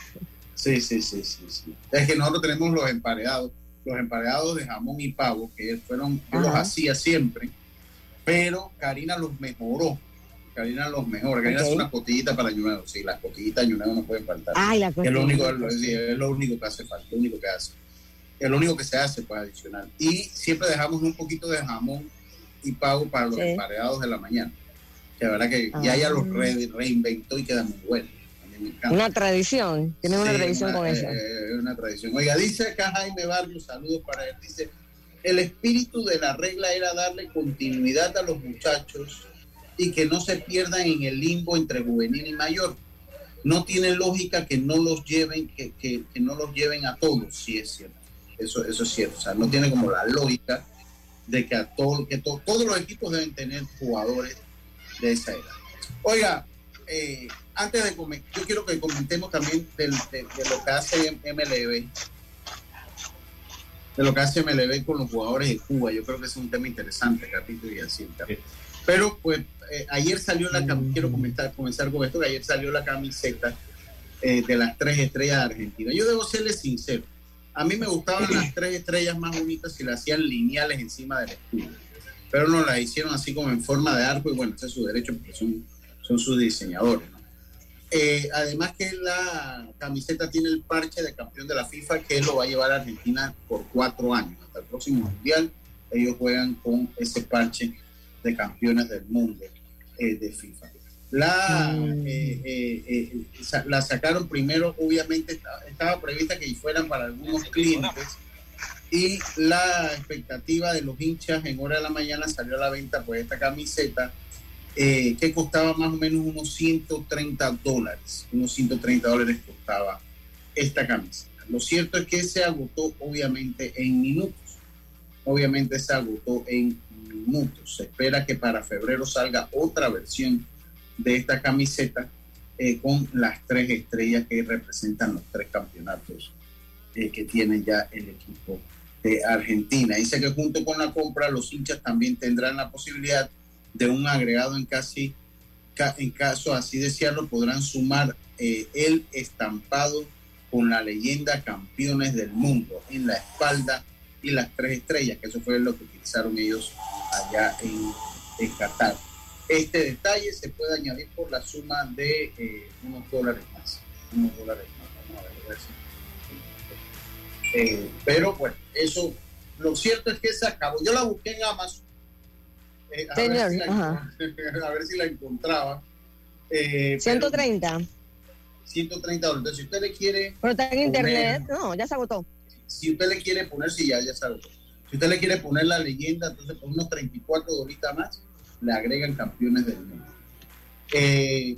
Sí, sí, sí, sí, sí. Es que nosotros tenemos los emparedados, los emparedados de jamón y pavo, que fueron, yo los Ajá. hacía siempre, pero Karina los mejoró. Karina los mejora. Karina Ok. hace unas cotillitas para Nuevo. Sí, las cotillitas Nuevo no pueden faltar. Ay, la es, lo único, es, lo único que hace falta, lo único que hace. Es lo único que se hace, pues, adicional. Y siempre dejamos un poquito de jamón y pavo para los Sí. emparedados de la mañana. Que la verdad que ya ella los Ah. re- reinventó y queda muy bueno. Una tradición. Tienes una Sí, tradición una- con eso. eh, eh, una tradición. Oiga, dice acá Jaime Barrios, saludos para él. Dice, el espíritu de la regla era darle continuidad a los muchachos y que no se pierdan en el limbo entre juvenil y mayor. No tiene lógica que no los lleven, que, que- que no los lleven a todos, sí es cierto. Eso, eso es cierto. O sea, no tiene como la lógica de que a todo, que to- todos los equipos deben tener jugadores de esa edad. Oiga, eh, antes de comentar, yo quiero que comentemos también del- de, de lo que hace MLB, de lo que hace MLB con los jugadores de Cuba. Yo creo que es un tema interesante, Capito y así. Pero pues eh, ayer salió la cam- quiero comentar, comenzar con esto, que ayer salió la camiseta eh, de las tres estrellas de Argentina. Yo debo serles sincero. A mí me gustaban las tres estrellas más bonitas si las hacían lineales encima del escudo. Pero no las hicieron así como en forma de arco y bueno, ese es su derecho porque son, son sus diseñadores. Eh, además que la camiseta tiene el parche de campeón de la FIFA que lo va a llevar a Argentina por cuatro años. Hasta el próximo mundial ellos juegan con ese parche de campeones del mundo eh, de FIFA. La, Mm. eh, eh, eh, la sacaron primero, obviamente estaba, estaba prevista que fueran para algunos clientes y la expectativa de los hinchas en hora de la mañana salió a la venta pues esta camiseta eh, que costaba más o menos unos 130 dólares, unos 130 dólares costaba esta camiseta. Lo cierto es que se agotó obviamente en minutos, obviamente se agotó en minutos. Se espera que para febrero salga otra versión de esta camiseta eh, con las tres estrellas que representan los tres campeonatos eh, que tiene ya el equipo de Argentina. Dice que junto con la compra los hinchas también tendrán la posibilidad de un agregado en casi, ca- en caso así desearlo, podrán sumar eh, el estampado con la leyenda campeones del mundo en la espalda y las tres estrellas, que eso fue lo que utilizaron ellos allá en, en Qatar. Este detalle se puede añadir por la suma de eh, unos dólares más. Unos dólares más. Vamos a ver, Eh, pero bueno, eso, lo cierto es que se acabó. Yo la busqué en Amazon. Eh, a, ver Señor, si la, a ver si la encontraba. Eh, pero 130. 130 dólares. Si usted le quiere Pero está en Poner- internet. No, ya se agotó. si usted le quiere poner, si ya, ya sabe, si usted le quiere poner la leyenda, entonces por unos 34 dolitas más, le agregan campeones del mundo. Eh,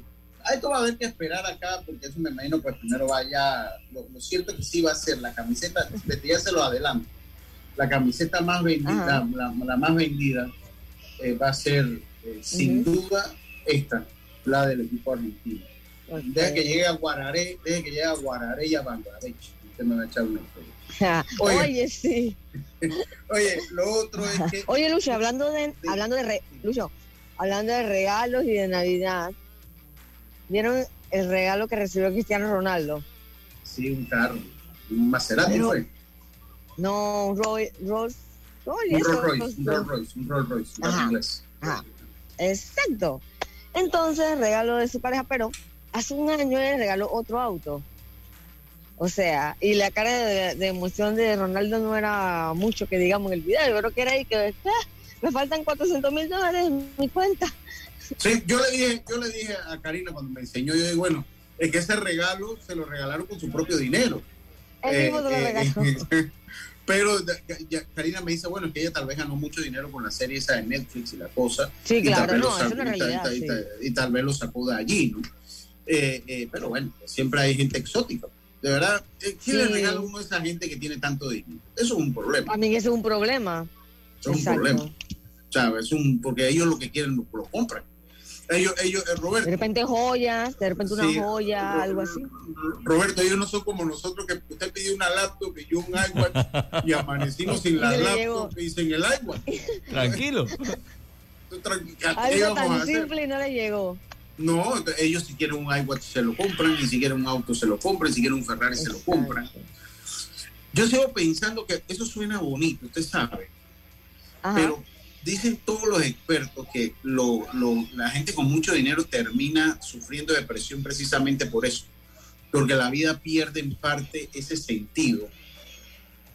esto va a haber que esperar acá, porque eso me imagino, pues primero vaya, lo, lo cierto es que sí va a ser la camiseta, ya se lo adelanto, la camiseta más vendida, la, la más vendida eh, va a ser eh, sin duda esta, la del equipo argentino. Ok. Deja que llegue a Guararé, deje que llegue a Guararé y a Bangladesh. usted me va a echar una Oye, sí. Oye, lo otro es que. Oye, Lucho, hablando de, hablando de re, Lucho, hablando de regalos y de Navidad, ¿vieron el regalo que recibió Cristiano Ronaldo? Sí, un carro. Un Maserati fue. No, un Roy, Rolls un Rolls Royce, un Rolls Royce, un Rolls Royce, inglés. Exacto. Entonces, regalo de su pareja, pero hace un año le regaló otro auto. O sea, y la cara de, emoción de Ronaldo no era mucho que digamos en el video. Yo creo que era ahí que ah, me faltan 400 mil dólares en mi cuenta. Sí, yo le dije, yo le dije a Karina cuando me enseñó, yo dije, bueno, es que ese regalo se lo regalaron con su propio dinero. Él mismo se lo eh, regaló. Eh, pero Karina me dice, bueno, es que ella tal vez ganó mucho dinero con la serie esa de Netflix y la cosa. Sí, claro, no, es una realidad. Y, tal vez lo sacó de allí, ¿no? Eh, pero bueno, siempre hay gente exótica. De verdad, ¿quién le regala uno a esa gente que tiene tanto dinero? Eso es un problema. A mí eso es un problema. Eso es un problema. ¿Sabes? Es un, porque ellos lo que quieren lo, compran. Ellos, ellos, eh, Roberto. De repente joyas, de repente una joya, algo así. Roberto, ellos no son como nosotros que usted pidió una laptop y yo un iWatch y amanecimos sin la laptop y sin el iWatch. Tranquilo. Algo tan simple y no le llegó. No, ellos si quieren un iWatch se lo compran, y si quieren un auto se lo compran, si quieren un Ferrari se lo compran. Yo sigo pensando que eso suena bonito, usted sabe. Pero dicen todos los expertos que la gente con mucho dinero termina sufriendo depresión precisamente por eso. Porque la vida pierde en parte ese sentido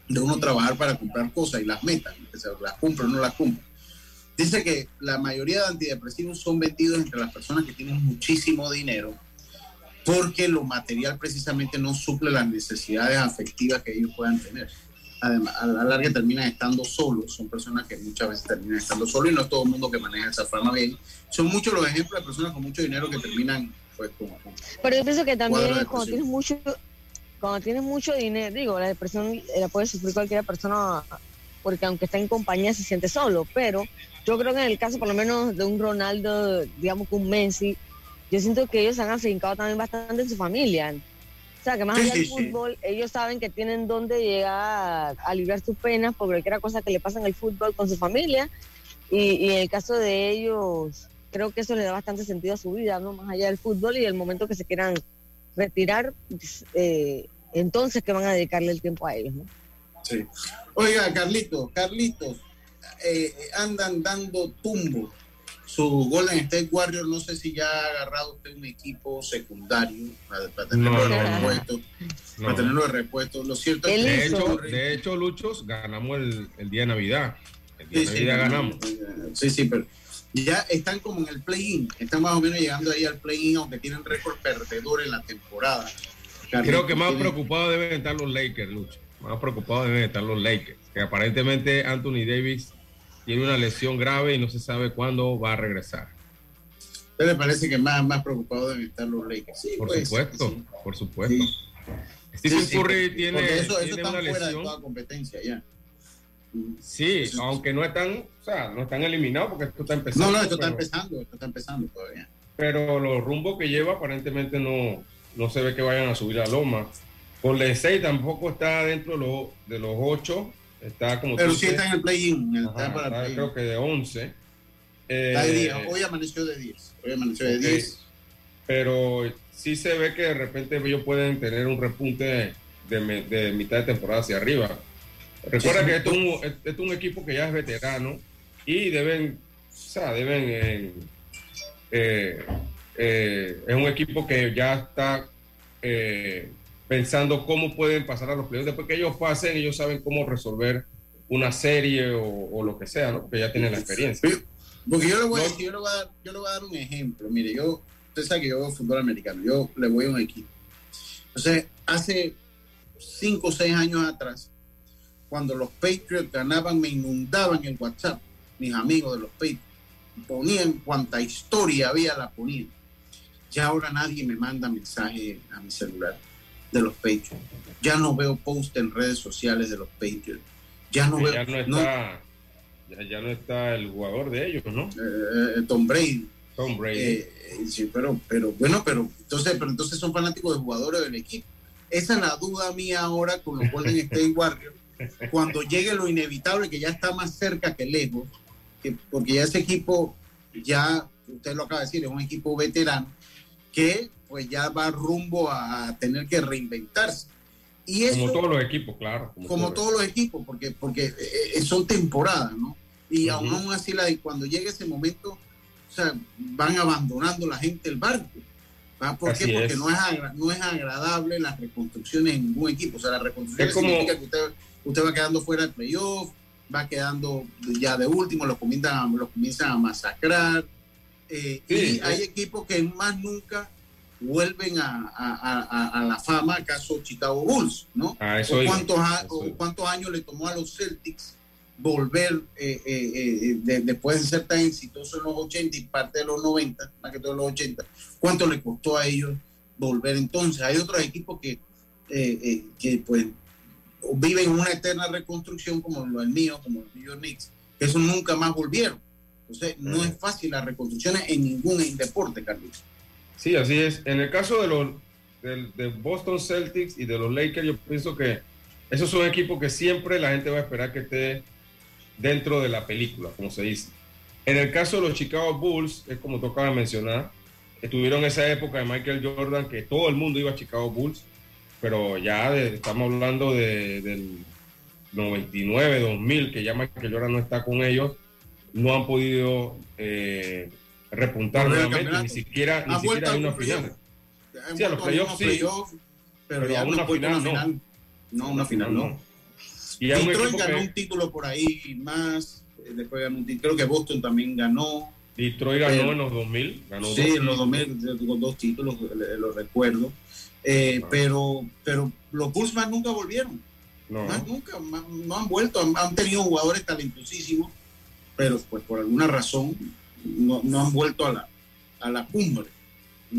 de uno trabajar para comprar cosas y las metas, las compra o no las compra. Dice que la mayoría de antidepresivos son vendidos entre las personas que tienen muchísimo dinero porque lo material precisamente no suple las necesidades afectivas que ellos puedan tener. Además, a la larga terminan estando solos, son personas que muchas veces terminan estando solos y no es todo el mundo que maneja esa fama bien. Son muchos los ejemplos de personas con mucho dinero que terminan pues como... Pero yo pienso que también cuando tienes mucho cuando tienes mucho dinero, digo, la depresión la puede sufrir cualquier persona porque aunque está en compañía se siente solo, pero yo creo que en el caso por lo menos de un Ronaldo, digamos que un Messi, yo siento que ellos han afincado también bastante en su familia. O sea, que más allá del fútbol, ellos saben que tienen dónde llegar a aliviar sus penas por cualquier cosa que le pasa en el fútbol con su familia. Y, en el caso de ellos, creo que eso le da bastante sentido a su vida, ¿no? Más allá del fútbol y el momento que se quieran retirar, pues, eh, entonces que van a dedicarle el tiempo a ellos, ¿no? Sí. Oiga, Carlitos, Carlitos, eh, andan dando tumbo. Su Golden State Warriors, no sé si ya ha agarrado usted un equipo secundario para, tenerlo de repuesto. Para tenerlo de repuesto. Lo cierto es que. De hecho, de hecho, Luchos, ganamos el, día de Navidad. El día de Navidad ganamos. Sí, sí, pero ya están como en el play-in. Están más o menos llegando ahí al play-in, aunque tienen récord perdedor en la temporada. Creo que más preocupados deben estar los Lakers, Lucho. Más preocupados deben estar los Lakers. Que aparentemente Anthony Davis tiene una lesión grave y no se sabe cuándo va a regresar. ¿Usted le parece que más, más preocupado deben estar los Lakers? Sí, por supuesto, por supuesto. Stephen Curry tiene, eso, tiene una lesión. De toda competencia ya. Sí, aunque no están, o sea, no están eliminados porque esto está empezando. No, no, esto está empezando, esto está empezando todavía. Pero los rumbos que lleva aparentemente no, no se ve que vayan a subir a Loma. Con 6 tampoco está dentro de los, de los 8 Está como Pero sí está en el play-in. Creo que de 11. está de 10. Eh, Hoy amaneció de 10. Hoy amaneció de 10. Pero sí se ve que de repente ellos pueden tener un repunte de, de mitad de temporada hacia arriba. Recuerda que esto es, un, es un equipo que ya es veterano y deben, o sea, deben, eh, eh, es un equipo que ya está pensando cómo pueden pasar a los playoffs. Después que ellos pasen, ellos saben cómo resolver una serie o, lo que sea, ¿no? Porque ya tienen la experiencia. Porque yo le voy, a, yo le voy, a, dar, yo le voy a dar un ejemplo. Mire, yo, usted sabe que yo veo fútbol americano, yo le voy a un equipo. Entonces, hace cinco o seis años atrás, cuando los Patriots ganaban, me inundaban en WhatsApp, mis amigos de los Patriots. Ponían cuanta historia había, la ponían. Ya ahora nadie me manda mensaje a mi celular de los Patriots. Ya no veo post en redes sociales de los Patriots. Ya no veo. Ya no está, Ya, no está el jugador de ellos, ¿no? Eh, eh, Tom Brady. Tom Brady. Eh, sí, pero, pero bueno, pero entonces, pero entonces son fanáticos de jugadores del equipo. esa es la duda mía ahora con los Golden State Warriors. Cuando llegue lo inevitable, que ya está más cerca que lejos, que, porque ya ese equipo, ya, usted lo acaba de decir, es un equipo veterano, que pues ya va rumbo a tener que reinventarse. Y eso, como todos los equipos, claro. Como, todos los equipos, porque, porque eh, eh, son temporadas, ¿no? Y aún, así, la, cuando llegue ese momento, o sea, van abandonando la gente el barco. ¿Por qué? Porque no es, no es agradable las reconstrucciones en ningún equipo. O sea, la reconstrucción significa que usted, usted va quedando fuera del playoff, va quedando ya de último, los comienzan, los comienzan a masacrar. Eh, y hay equipos que más nunca vuelven a, la fama, acaso Chicago Bulls, ¿no? Ah, o, cuántos, cuántos años le tomó a los Celtics volver eh, eh, eh, después de ser tan exitoso en los 80 y parte de los 90, más que todos los 80, cuánto le costó a ellos volver entonces. Hay otros equipos que, que pues viven una eterna reconstrucción como lo el mío, como los New York Knicks, que eso nunca más volvieron. Entonces, no es fácil las reconstrucciones en ningún deporte, Carlos. Sí, así es. En el caso de los de, Boston Celtics y de los Lakers, yo pienso que esos son equipos que siempre la gente va a esperar que esté dentro de la película, como se dice. En el caso de los Chicago Bulls, es como tocaba mencionar, estuvieron esa época de Michael Jordan que todo el mundo iba a Chicago Bulls, pero ya estamos hablando de, del 99, 2000, que ya Michael Jordan no está con ellos, no han podido eh, repuntar nuevamente, ni siquiera, ni siquiera hay una final. Sí, a los playoffs sí, pero, ya una final, no. No, una final no. Y Detroit ganó un título por ahí más, eh, después ganó un título, creo que Boston también ganó. Detroit ganó en los 2000, ganó Sí, en los 2000, con dos títulos, lo recuerdo. Eh, ah. pero, pero los Bulls más nunca volvieron. No. Más nunca, no han vuelto, han, han, tenido jugadores talentosísimos, pero pues por alguna razón no, no han vuelto a la, a la cumbre.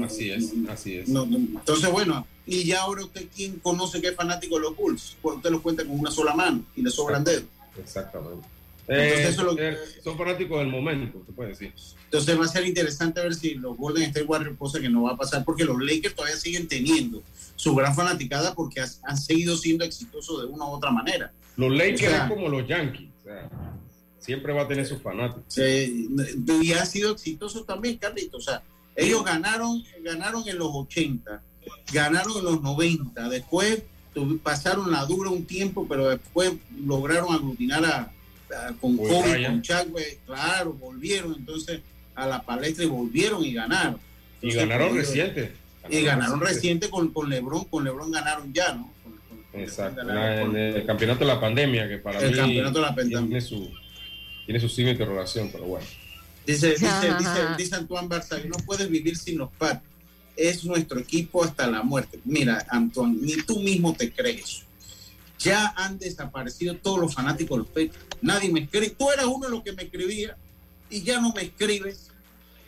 así es, así es. entonces, bueno, y ya ahora usted, ¿quién conoce que es fanático de los Bulls? Pues usted lo cuenta con una sola mano y le sobran dedos. Exactamente. Eh, eh, son fanáticos del momento, se puede decir. Entonces va a ser interesante ver si los Golden State Warriors, cosa que no va a pasar, porque los Lakers todavía siguen teniendo su gran fanaticada porque han seguido siendo exitosos de una u otra manera. Los Lakers es como los Yankees. O sea, siempre va a tener sus fanáticos. y ha sido exitoso también, Carlito. O sea, ellos ganaron, ganaron en los 80, ganaron en los 90, después pasaron la dura un tiempo, pero después lograron aglutinar a, con Kobe, con Chagüe, claro, volvieron entonces a la palestra y volvieron y ganaron. y ganaron pues, reciente. y ganaron reciente, con, con Lebron, con Lebron ganaron ya, ¿no? Exacto, en el campeonato de la pandemia, que para el campeonato de la pandemia. tiene su, tiene su signo de interrogación, pero bueno. Dice, dice, dice, dice, Antoine Barça, no puedes vivir sin los Pats. Es nuestro equipo hasta la muerte. Mira, Antoine, ni tú mismo te crees Ya han desaparecido todos los fanáticos de los Patriots. Nadie me escribe. Tú eras uno de los que me escribía y ya no me escribes.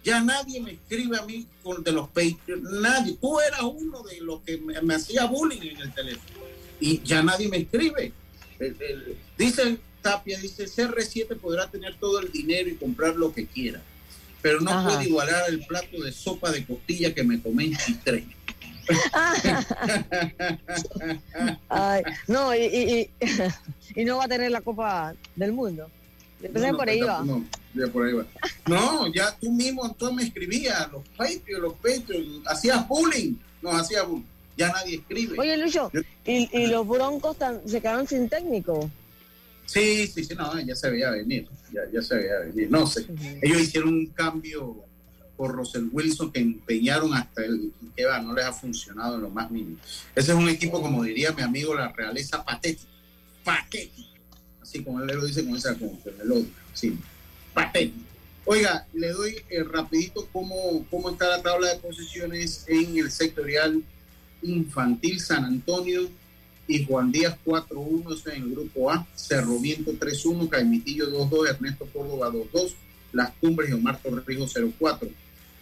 Ya nadie me escribe a mí de los Patriots. Nadie. Tú eras uno de los que me, hacía bullying en el teléfono. Y ya nadie me escribe. Dicen Tapia dice, CR7 podrá tener todo el dinero y comprar lo que quiera, pero no puede igualar el plato de sopa de costilla que me tomé en Chitré. no, y, y, no va a tener la Copa del Mundo. No, por ahí va. No, ya por ahí va. No, ya tú mismo entonces me escribías, los Patriots, los Patriots, hacías bullying, nos hacías bullying. Ya nadie escribe. Oye, Lucho, ¿y, y los Broncos se quedaron sin técnico? Sí, sí, sí, no, ya se veía venir, ya, ya se veía venir. No sé, ellos hicieron un cambio por Russell Wilson que empeñaron hasta el que va, no les ha funcionado en lo más mínimo. Ese es un equipo, como diría mi amigo, la realeza patética, patético. Así como él lo dice con esa con el odio, sí, patético. Oiga, le doy eh, rapidito cómo, cómo está la tabla de posiciones en el sectorial infantil San Antonio y Juan Díaz 4-1 en el grupo A, Cerro Viento 3-1, Caimitillo 2-2, Ernesto Córdoba 2-2, Las Cumbres y Omar Torrijos 0-4.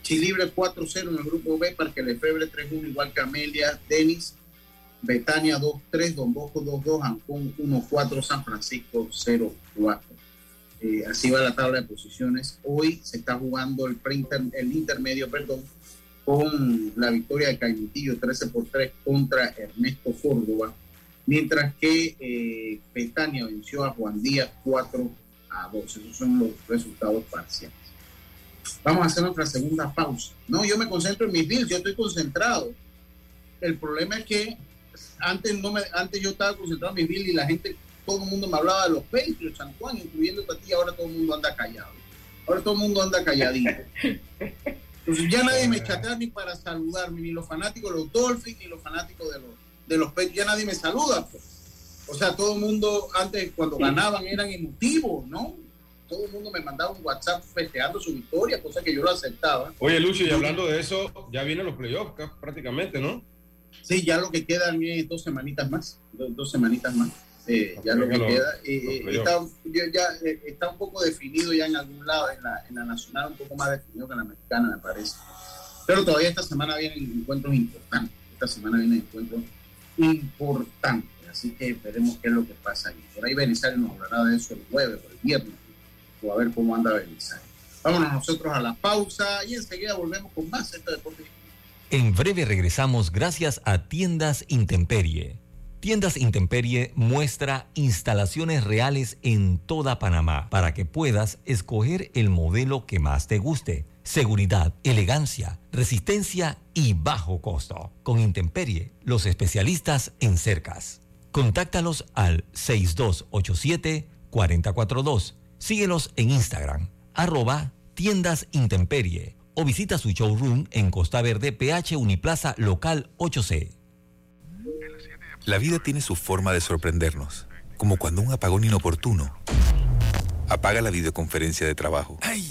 Chilibre 4-0 en el grupo B, Parque Lefebre 3-1, igual Camelia, Denis, Betania 2-3, Don Bosco 2-2, Ancón 1-4, San Francisco 0-4. Eh, así va la tabla de posiciones. Hoy se está jugando el, el intermedio, perdón, con la victoria de Cañitillo 13 por 3 contra Ernesto Córdoba, mientras que eh, venció a Juan Díaz 4 a 2. Esos son los resultados parciales. Vamos a hacer nuestra segunda pausa. No, yo me concentro en mis bills, yo estoy concentrado. El problema es que antes, no me, antes yo estaba concentrado en mis bills y la gente, todo el mundo me hablaba de los Patriots, San Juan, incluyendo a ti, ahora todo el mundo anda callado. Ahora todo el mundo anda calladito. Entonces ya nadie me chatea ni para saludarme, ni los fanáticos de los Dolphins, ni los fanáticos de los, de los Patriots, ya nadie me saluda. Pues. O sea, todo el mundo antes cuando ganaban eran emotivos, ¿no? Todo el mundo me mandaba un WhatsApp festeando su victoria, cosa que yo lo aceptaba. Oye, Lucho, y hablando de eso, ya vienen los playoffs prácticamente, ¿no? Sí, ya lo que quedan es dos semanitas más, dos, semanitas más. Eh, ya lo que queda. Eh, está, ya, eh, está un poco definido ya en algún lado, en la, en la nacional un poco más definido que en la mexicana, me parece. Pero todavía esta semana vienen encuentros importantes. Esta semana vienen encuentros importantes. Así que veremos qué es lo que pasa ahí. Por ahí Belisario nos hablará de eso el jueves o el viernes. O a ver cómo anda Belisario. Vámonos nosotros a la pausa y enseguida volvemos con más deporte. En breve regresamos gracias a Tiendas Intemperie. Tiendas Intemperie muestra instalaciones reales en toda Panamá para que puedas escoger el modelo que más te guste. Seguridad, elegancia, resistencia y bajo costo. Con Intemperie, los especialistas en cercas. Contáctalos al 6287-442. Síguelos en Instagram, arroba tiendas intemperie o visita su showroom en Costa Verde, PH Uniplaza Local 8C. La vida tiene su forma de sorprendernos, como cuando un apagón inoportuno apaga la videoconferencia de trabajo. ¡Ay!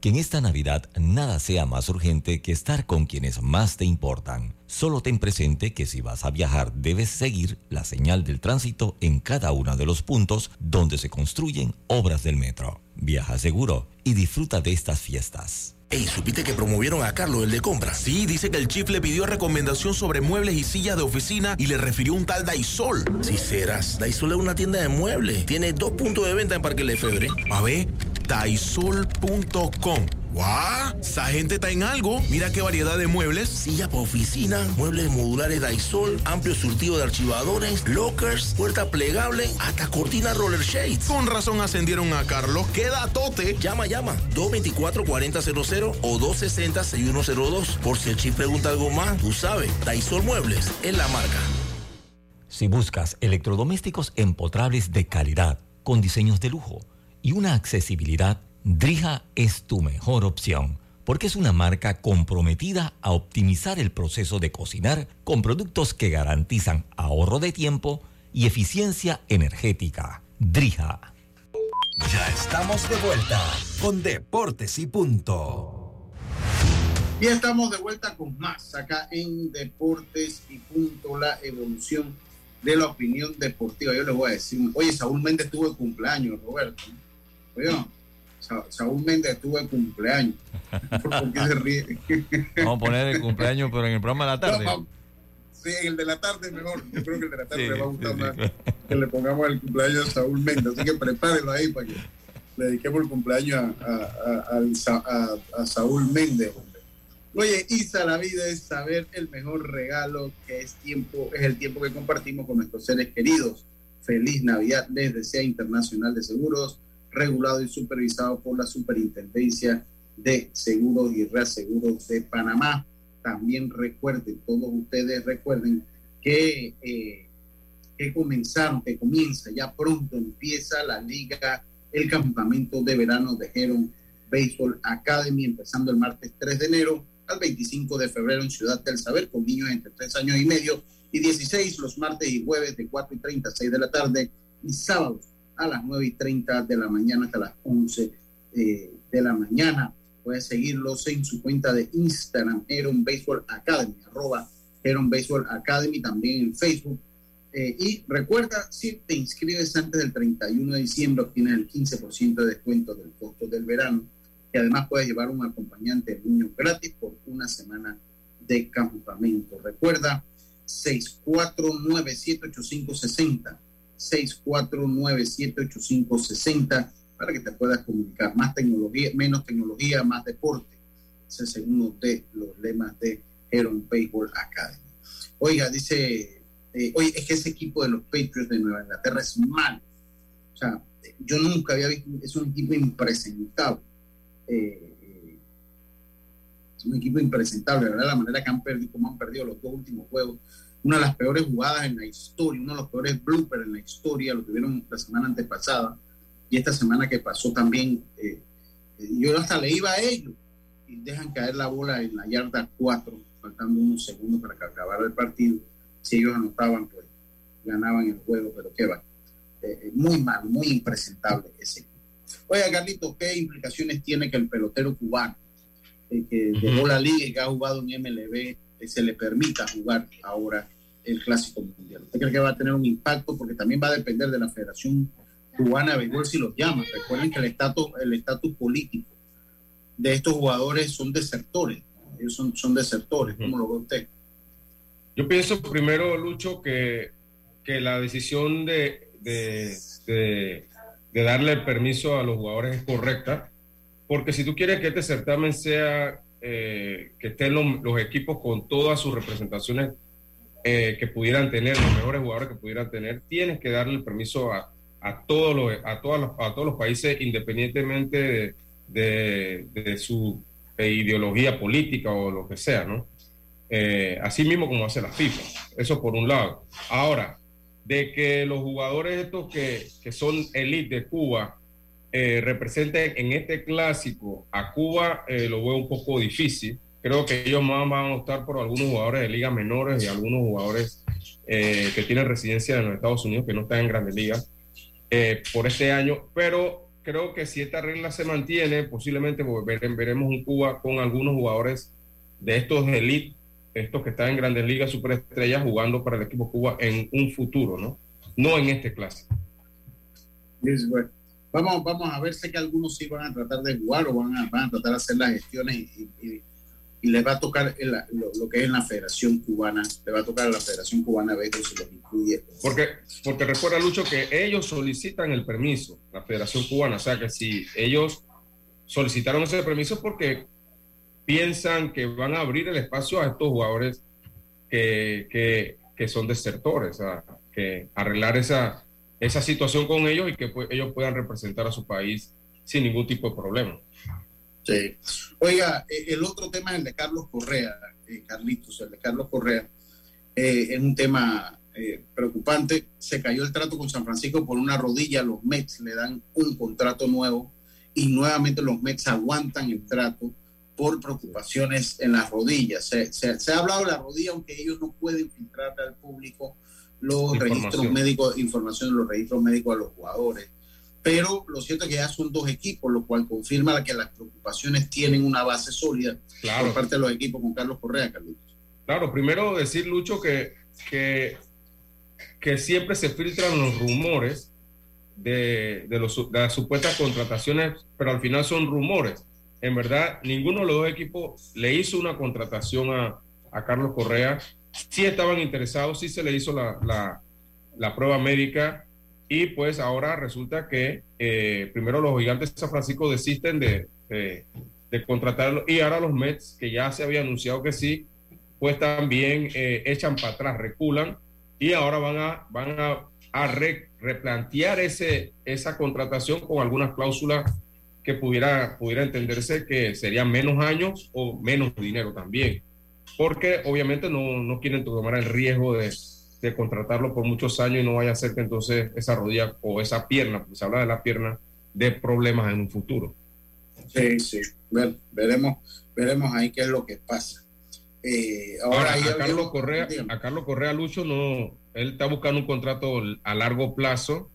Que en esta Navidad nada sea más urgente que estar con quienes más te importan. Solo ten presente que si vas a viajar debes seguir la señal del tránsito en cada uno de los puntos donde se construyen obras del metro. Viaja seguro y disfruta de estas fiestas. Ey, ¿supiste que promovieron a Carlos, el de compras? Sí, dice que el chief le pidió recomendación sobre muebles y sillas de oficina y le refirió un tal Daisol. Si serás, Daisol es una tienda de muebles. Tiene dos puntos de venta en Parque Lefebvre. A ver, daisol.com. ¡Guau! Esa gente está en algo. Mira qué variedad de muebles. Silla para oficina, muebles modulares Daisol, amplio surtido de archivadores, lockers, puerta plegable, hasta cortina roller shades. Con razón ascendieron a Carlos. ¡Queda tote! Llama, llama. 224-4000 o 260-6102. Por si el chip pregunta algo más, tú sabes. Daisol Muebles es la marca. Si buscas electrodomésticos empotrables de calidad, con diseños de lujo y una accesibilidad Drija es tu mejor opción porque es una marca comprometida a optimizar el proceso de cocinar con productos que garantizan ahorro de tiempo y eficiencia energética. Drija. Ya estamos de vuelta con Deportes y Punto. Y estamos de vuelta con más acá en Deportes y Punto, la evolución de la opinión deportiva. Yo les voy a decir, oye, Saúl Méndez tuvo el cumpleaños, Roberto. Saúl Méndez tuvo el cumpleaños. ¿Por qué se ríe? Vamos a poner el cumpleaños, pero en el programa de la tarde. sí, en el de la tarde mejor. Yo creo que el de la tarde le va a gustar más que le pongamos el cumpleaños a Saúl Méndez. Así que prepárenlo ahí para que le dediquemos el cumpleaños a, a Saúl Méndez. Oye, Isa, la vida es saber el mejor regalo que es tiempo, es el tiempo que compartimos con nuestros seres queridos. Feliz Navidad les desea Internacional de Seguros regulado y supervisado por la Superintendencia de Seguros y Reaseguros de Panamá. También recuerden, todos ustedes recuerden que, eh, que comenzaron, que comienza, ya pronto empieza la liga, el campamento de verano de Heron Baseball Academy, empezando el martes 3 de enero al 25 de febrero en Ciudad del Saber, con niños entre 3 años y medio y 16 los martes y jueves de 4 y 30 a 6 de la tarde y sábados a las 9 y 30 de la mañana hasta las 11 eh, de la mañana. Puedes seguirlos en su cuenta de Instagram, Aaron Baseball Academy, arroba Heron Baseball Academy, también en Facebook. Eh, y recuerda, si te inscribes antes del 31 de diciembre, obtienes el 15% de descuento del costo del verano. Y además puedes llevar un acompañante niño gratis por una semana de campamento. Recuerda, 649-785-60. 649-785-60 para que te puedas comunicar. Más tecnología, menos tecnología, más deporte. Ese es uno de los lemas de Heron Baseball Academy. Oiga, dice, eh, oye, es que ese equipo de los Patriots de Nueva Inglaterra es malo. O sea, yo nunca había visto, es un equipo impresentable. Eh, eh, es un equipo impresentable, ¿verdad? La manera que han perdido, como han perdido los dos últimos juegos. Una de las peores jugadas en la historia, uno de los peores bloopers en la historia, lo tuvieron la semana antepasada y esta semana que pasó también, eh, yo hasta le iba a ellos y dejan caer la bola en la yarda 4, faltando unos segundos para que acabara el partido. Si ellos anotaban, pues ganaban el juego, pero qué va. Eh, eh, muy mal, muy impresentable ese. Oye, Carlito, ¿qué implicaciones tiene que el pelotero cubano, que dejó la liga y que ha jugado en MLB, se le permita jugar ahora el Clásico Mundial? ¿Usted cree que va a tener un impacto? Porque también va a depender de la Federación cubana de béisbol si los llama. Recuerden que el estatus el estatus político de estos jugadores son desertores. Ellos son, son desertores. ¿Cómo lo ve usted? Yo pienso primero, Lucho, que, que la decisión de, de, de, darle el permiso a los jugadores es correcta, porque si tú quieres que este certamen sea, eh, que estén los, equipos con todas sus representaciones eh, que pudieran tener, los mejores jugadores que pudieran tener, tienes que darle el permiso a, a todos los, a todos los, a todos los países independientemente de, de, su ideología política o lo que sea, ¿no? Eh, así mismo como hace la FIFA. Eso por un lado. Ahora, de que los jugadores estos que, que son elite de Cuba eh, en este clásico a Cuba, eh, lo veo un poco difícil. Creo que ellos más van a optar por algunos jugadores de ligas menores y algunos jugadores eh, que tienen residencia en los Estados Unidos que no están en grandes ligas eh, por este año, pero creo que si esta regla se mantiene, posiblemente veremos un Cuba con algunos jugadores de estos elite, estos que están en grandes ligas, superestrellas, jugando para el equipo Cuba en un futuro, ¿no? No en este clásico. Vamos, vamos a ver, sé que algunos sí van a tratar de jugar o van a, van a tratar de hacer las gestiones y y les va a tocar lo, que es la Federación Cubana, le va a tocar a la Federación Cubana ver si lo incluye. Porque, porque recuerda, Lucho, que ellos solicitan el permiso, la Federación Cubana, o sea que si ellos solicitaron ese permiso porque piensan que van a abrir el espacio a estos jugadores que, que, que son desertores, sea, que arreglar esa, esa situación con ellos y que pues, ellos puedan representar a su país sin ningún tipo de problema. Sí. Oiga, eh, el otro tema es el de Carlos Correa, eh, Carlitos, el de Carlos Correa. Eh, es un tema preocupante. Se cayó el trato con San Francisco por una rodilla. Los Mets le dan un contrato nuevo y nuevamente los Mets aguantan el trato por preocupaciones en las rodillas. Se, ha hablado de la rodilla, aunque ellos no pueden filtrar al público los registros médicos, información de los registros médicos a los jugadores pero lo cierto es que ya son dos equipos, lo cual confirma que las preocupaciones tienen una base sólida por parte de los equipos con Carlos Correa, Carlitos. Claro, primero decir, Lucho, que, que, que siempre se filtran los rumores de, de, los, de las supuestas contrataciones, pero al final son rumores. En verdad, ninguno de los dos equipos le hizo una contratación a, a Carlos Correa. Sí estaban interesados, sí se le hizo la, la, la prueba médica y pues ahora resulta que eh, primero los gigantes de San Francisco desisten de, de, contratarlo y ahora los Mets, que ya se había anunciado que sí, pues también eh, echan para atrás, reculan y ahora van a, van a, replantear ese, esa contratación con algunas cláusulas que pudiera, pudiera entenderse que serían menos años o menos dinero también, porque obviamente no, no quieren tomar el riesgo de de contratarlo por muchos años y no vaya a ser que entonces esa rodilla o esa pierna, se habla de la pierna, de problemas en un futuro. Sí, sí, veremos, veremos ahí qué es lo que pasa. Eh, ahora, a, Carlos Correa, a Carlos Correa Lucho no, él está buscando un contrato a largo plazo,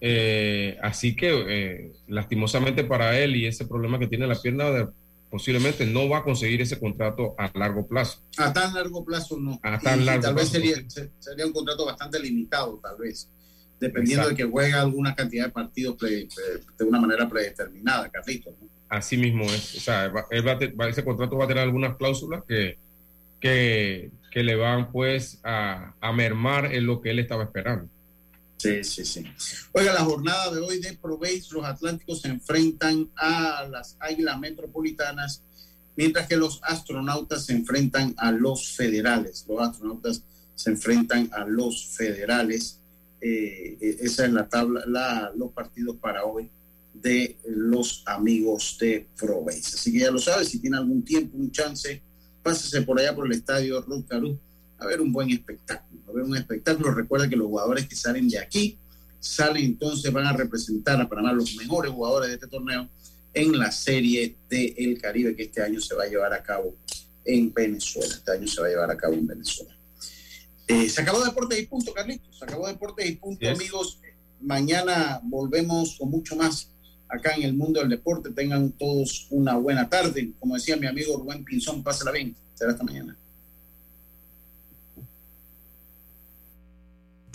eh, así que eh, lastimosamente para él y ese problema que tiene la pierna, posiblemente no va a conseguir ese contrato a largo plazo. A tan largo plazo no. A tan largo tal plazo. vez sería, sería un contrato bastante limitado, tal vez, dependiendo de que juega alguna cantidad de partidos pre, pre, de una manera predeterminada, Carlitos. ¿no? Así mismo es. O sea, va, él va va, ese contrato va a tener algunas cláusulas que, que, que le van pues a, a mermar en lo que él estaba esperando. Sí, sí, sí. Oiga, la jornada de hoy de Proveis, los Atlánticos se enfrentan a las Águilas Metropolitanas, mientras que los astronautas se enfrentan a los federales. Los astronautas se enfrentan a los federales. Eh, esa es la tabla, la, los partidos para hoy de los amigos de Proveis. Así que ya lo sabes, si tiene algún tiempo, un chance, pásese por allá por el estadio Ruth a ver un buen espectáculo, a ver un espectáculo. Recuerda que los jugadores que salen de aquí, salen entonces, van a representar a Panamá los mejores jugadores de este torneo en la serie del El Caribe que este año se va a llevar a cabo en Venezuela. Este año se va a llevar a cabo en Venezuela. Eh, se acabó Deportes y Punto, Carlitos. Se acabó Deportes y Punto, yes. amigos. Mañana volvemos con mucho más acá en el mundo del deporte. Tengan todos una buena tarde. Como decía mi amigo Rubén Pinzón, pásala bien. Será hasta mañana.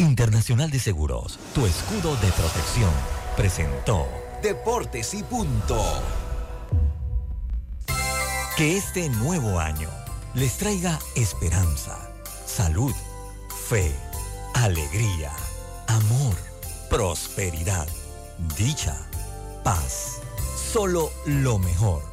Internacional de Seguros, tu escudo de protección, presentó Deportes y Punto. Que este nuevo año les traiga esperanza, salud, fe, alegría, amor, prosperidad, dicha, paz. Solo lo mejor